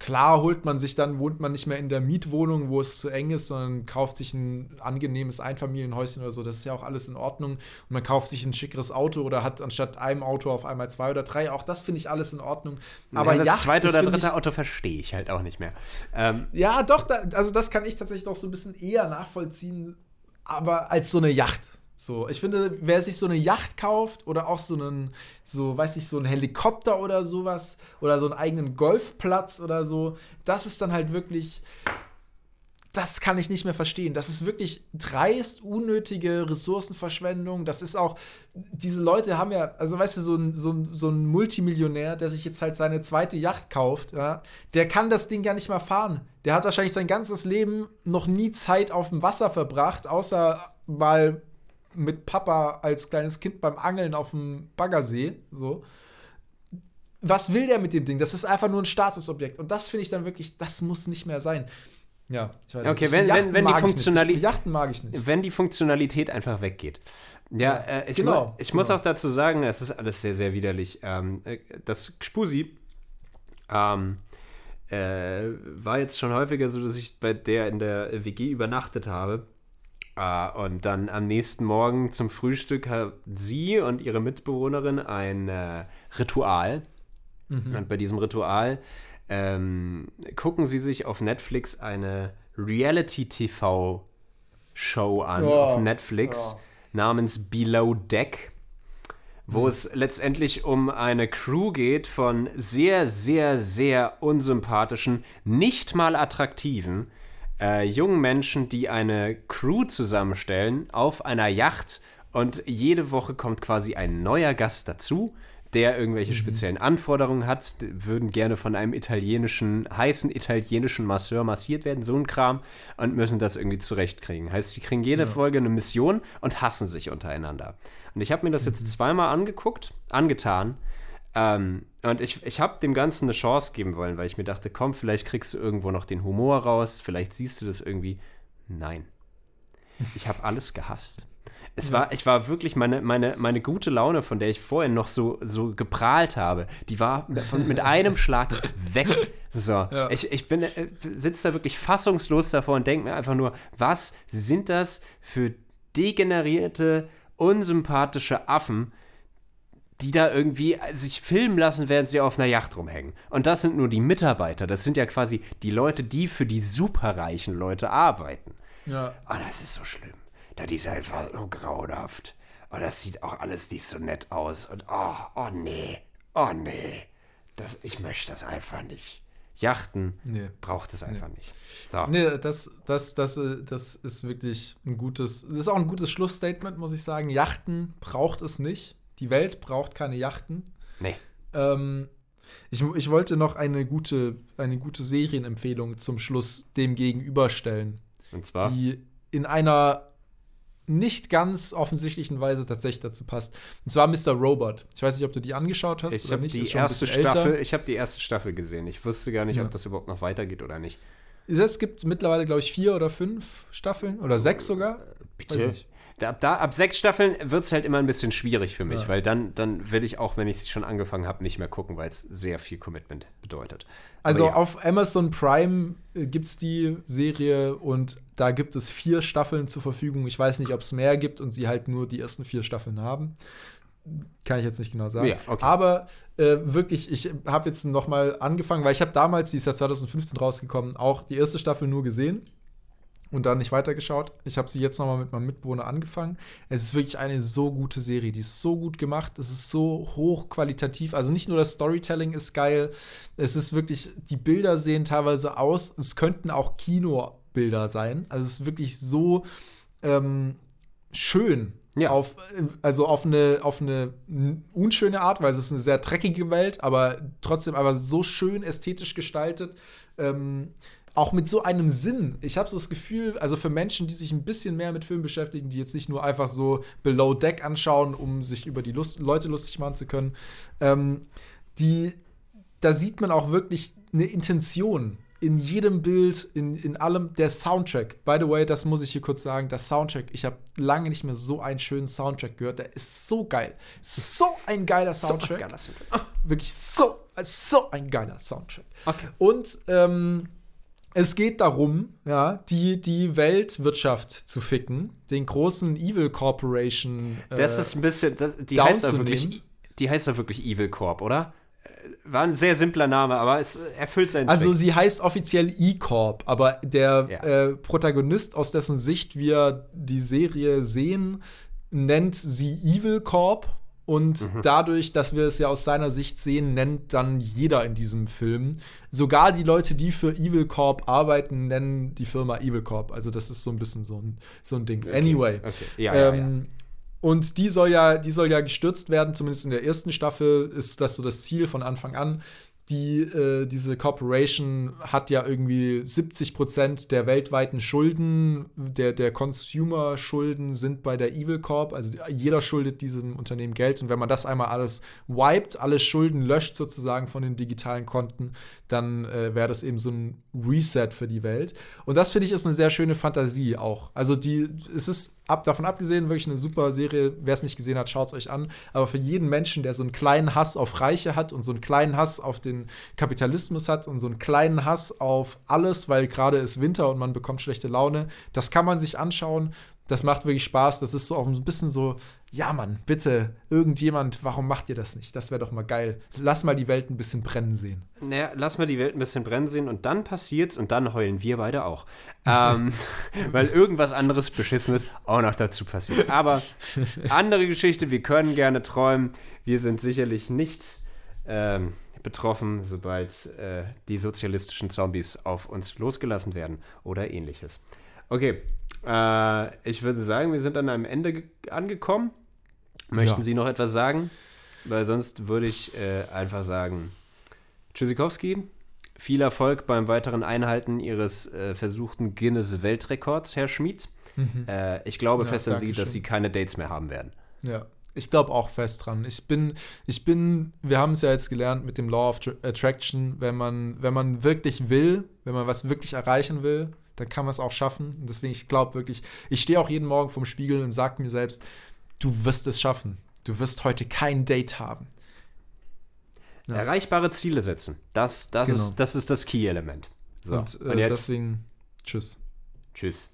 Klar holt man sich dann, wohnt man nicht mehr in der Mietwohnung, wo es zu eng ist, sondern kauft sich ein angenehmes Einfamilienhäuschen oder so. Das ist ja auch alles in Ordnung. Und man kauft sich ein schickeres Auto oder hat anstatt einem Auto auf einmal zwei oder drei. Auch das finde ich alles in Ordnung. Aber ja, das Yacht zweite oder dritte Auto verstehe ich halt auch nicht mehr. Ähm, Ja, doch, da, also das kann ich tatsächlich doch so ein bisschen eher nachvollziehen, aber als so eine Yacht. So, ich finde, wer sich so eine Yacht kauft oder auch so einen, so, weiß ich, so einen Helikopter oder sowas oder so einen eigenen Golfplatz oder so, das ist dann halt wirklich, das kann ich nicht mehr verstehen. Das ist wirklich dreist, unnötige Ressourcenverschwendung. Das ist auch, diese Leute haben ja, also weißt du, so ein, so ein, so ein Multimillionär, der sich jetzt halt seine zweite Yacht kauft, ja, der kann das Ding ja nicht mal fahren. Der hat wahrscheinlich sein ganzes Leben noch nie Zeit auf dem Wasser verbracht, außer mal mit Papa als kleines Kind beim Angeln auf dem Baggersee. So. Was will der mit dem Ding? Das ist einfach nur ein Statusobjekt. Und das finde ich dann wirklich, das muss nicht mehr sein. Ja, ich weiß Okay, nicht. wenn- Yachten wenn- wenn die mag ich nicht. Funktionali- Ich- Yachten mag ich nicht. wenn die Funktionalität einfach weggeht. Ja, äh, ich, genau, mu ich muss genau. auch dazu sagen, es ist alles sehr, sehr widerlich. Ähm, äh, das Gspusi ähm, äh, war jetzt schon häufiger so, dass ich bei der in der WG übernachtet habe. Äh, und dann am nächsten Morgen zum Frühstück hat sie und ihre Mitbewohnerin ein äh, Ritual. Und bei diesem Ritual ähm, gucken sie sich auf Netflix eine Reality-TV-Show an, Ja, auf Netflix, namens Below Deck, wo es letztendlich um eine Crew geht von sehr, sehr, sehr unsympathischen, nicht mal attraktiven äh, jungen Menschen, die eine Crew zusammenstellen auf einer Yacht und jede Woche kommt quasi ein neuer Gast dazu, der irgendwelche speziellen Anforderungen hat, würden gerne von einem italienischen, heißen italienischen Masseur massiert werden, so ein Kram, und müssen das irgendwie zurechtkriegen. Heißt, die kriegen jede Folge eine Mission und hassen sich untereinander. Und ich habe mir das jetzt zweimal angeguckt, angetan, ähm, und ich, ich habe dem Ganzen eine Chance geben wollen, weil ich mir dachte, komm, vielleicht kriegst du irgendwo noch den Humor raus, vielleicht siehst du das irgendwie. Nein. Ich habe alles gehasst. Es war, ich war wirklich meine, meine, meine gute Laune, von der ich vorhin noch so, so geprahlt habe, die war von, mit einem Schlag weg. So, ich, ich bin, äh, sitze da wirklich fassungslos davor und denke mir einfach nur, was sind das für degenerierte, unsympathische Affen, die da irgendwie sich filmen lassen, während sie auf einer Yacht rumhängen. Und das sind nur die Mitarbeiter. Das sind ja quasi die Leute, die für die superreichen Leute arbeiten. Ja. Oh, das ist so schlimm. Das ist einfach so grauenhaft. Oh, das sieht auch alles nicht so nett aus. Und oh, oh nee. Oh nee. Das, ich möchte das einfach nicht. Yachten Nee. braucht es einfach nicht. So. Nee, das, das, das, äh, das ist wirklich ein gutes, das ist auch ein gutes Schlussstatement, muss ich sagen. Yachten braucht es nicht. Die Welt braucht keine Yachten. Nee. Ähm, ich, ich wollte noch eine gute, eine gute Serienempfehlung zum Schluss dem gegenüberstellen, Und zwar. die in einer nicht ganz offensichtlichen Weise tatsächlich dazu passt. Und zwar Mr. Robot. Ich weiß nicht, ob du die angeschaut hast Ich oder habe nicht. die erste bisschen älter. Staffel, ich habe die erste Staffel gesehen. Ich wusste gar nicht, Ja. ob das überhaupt noch weitergeht oder nicht. Es gibt mittlerweile, glaube ich, vier oder fünf Staffeln oder sechs sogar. Nicht. Da, ab, da, ab sechs Staffeln wird es halt immer ein bisschen schwierig für mich, Ja. weil dann, dann will ich auch, wenn ich es schon angefangen habe, nicht mehr gucken, weil es sehr viel Commitment bedeutet. Also ja. auf Amazon Prime gibt es die Serie und da gibt es vier Staffeln zur Verfügung. Ich weiß nicht, ob es mehr gibt und sie halt nur die ersten vier Staffeln haben. Kann ich jetzt nicht genau sagen. Ja, okay. Aber äh, wirklich, ich habe jetzt noch mal angefangen, weil ich habe damals, die ist ja 2015 rausgekommen, auch die erste Staffel nur gesehen und dann nicht weitergeschaut. Ich habe sie jetzt noch mal mit meinem Mitbewohner angefangen. Es ist wirklich eine so gute Serie, die ist so gut gemacht, es ist so hochqualitativ. Also nicht nur das Storytelling ist geil, es ist wirklich, die Bilder sehen teilweise aus, es könnten auch Kinobilder sein. Also es ist wirklich so ähm, schön. Ja. Auf, also auf eine, auf eine unschöne Art, weil es ist eine sehr dreckige Welt, aber trotzdem aber so schön ästhetisch gestaltet. Ähm, auch mit so einem Sinn. Ich habe so das Gefühl, also für Menschen, die sich ein bisschen mehr mit Film beschäftigen, die jetzt nicht nur einfach so Below Deck anschauen, um sich über die Lust Leute lustig machen zu können, ähm, die, da sieht man auch wirklich eine Intention in jedem Bild, in, in allem. Der Soundtrack, by the way, das muss ich hier kurz sagen, der Soundtrack, ich habe lange nicht mehr so einen schönen Soundtrack gehört. Der ist so geil. So ein geiler Soundtrack. Wirklich so, so ein geiler Soundtrack. Okay. Und ähm, es geht darum, ja, die, die Weltwirtschaft zu ficken, den großen Evil Corporation. Das äh, ist ein bisschen, das, die heißt zu wirklich, die heißt doch wirklich Evil Corp, oder? Äh, War ein sehr simpler Name, aber es erfüllt seinen Also Zweck. sie heißt offiziell E-Corp, aber der Ja. äh, Protagonist, aus dessen Sicht wir die Serie sehen, nennt sie Evil Corp. Und Mhm. dadurch, dass wir es ja aus seiner Sicht sehen, nennt dann jeder in diesem Film. Sogar die Leute, die für Evil Corp arbeiten, nennen die Firma Evil Corp. Also das ist so ein bisschen so ein, so ein Ding. Anyway. Okay. Ja, ja, ja. Ähm, Und die soll ja, die soll ja gestürzt werden, zumindest in der ersten Staffel ist das so das Ziel von Anfang an. Die, äh, diese Corporation hat ja irgendwie 70 Prozent der weltweiten Schulden, der, der Consumer-Schulden sind bei der Evil Corp. Also jeder schuldet diesem Unternehmen Geld. Und wenn man das einmal alles wiped, alle Schulden löscht sozusagen von den digitalen Konten, dann äh, wäre das eben so ein Reset für die Welt. Und das finde ich ist eine sehr schöne Fantasie auch. Also die, es ist ab, davon abgesehen wirklich eine super Serie. Wer es nicht gesehen hat, schaut es euch an. Aber für jeden Menschen, der so einen kleinen Hass auf Reiche hat und so einen kleinen Hass auf den Kapitalismus hat und so einen kleinen Hass auf alles, weil gerade ist Winter und man bekommt schlechte Laune, das kann man sich anschauen. das macht wirklich Spaß. Das ist so auch ein bisschen so, ja Mann, bitte, irgendjemand, warum macht ihr das nicht? Das wäre doch mal geil. Lass mal die Welt ein bisschen brennen sehen. Naja, lass mal die Welt ein bisschen brennen sehen und dann passiert's und dann heulen wir beide auch. ähm, weil irgendwas anderes Beschissenes auch noch dazu passiert. Aber andere Geschichte, wir können gerne träumen. Wir sind sicherlich nicht ähm, betroffen, sobald äh, die sozialistischen Zombies auf uns losgelassen werden oder ähnliches. Okay, äh, ich würde sagen, wir sind an einem Ende ge- angekommen. Möchten Ja. Sie noch etwas sagen? Weil sonst würde ich äh, einfach sagen, Tschüssikowski, viel Erfolg beim weiteren Einhalten Ihres äh, versuchten Guinness-Weltrekords, Herr Schmid. Äh, ich glaube Ja, fest an Sie, dass. Sie keine Dates mehr haben werden. Ja, ich glaube auch fest dran. Ich bin, ich bin, wir haben es ja jetzt gelernt mit dem Law of Tr- Attraction, wenn man, wenn man wirklich will, wenn man was wirklich erreichen will, dann kann man es auch schaffen. Und deswegen, ich glaube wirklich, ich stehe auch jeden Morgen vorm Spiegel und sage mir selbst, du wirst es schaffen. Du wirst heute kein Date haben. Ja. Erreichbare Ziele setzen. Das, das, Genau. ist, das ist das Key-Element. So, und und, äh, jetzt deswegen, tschüss. tschüss.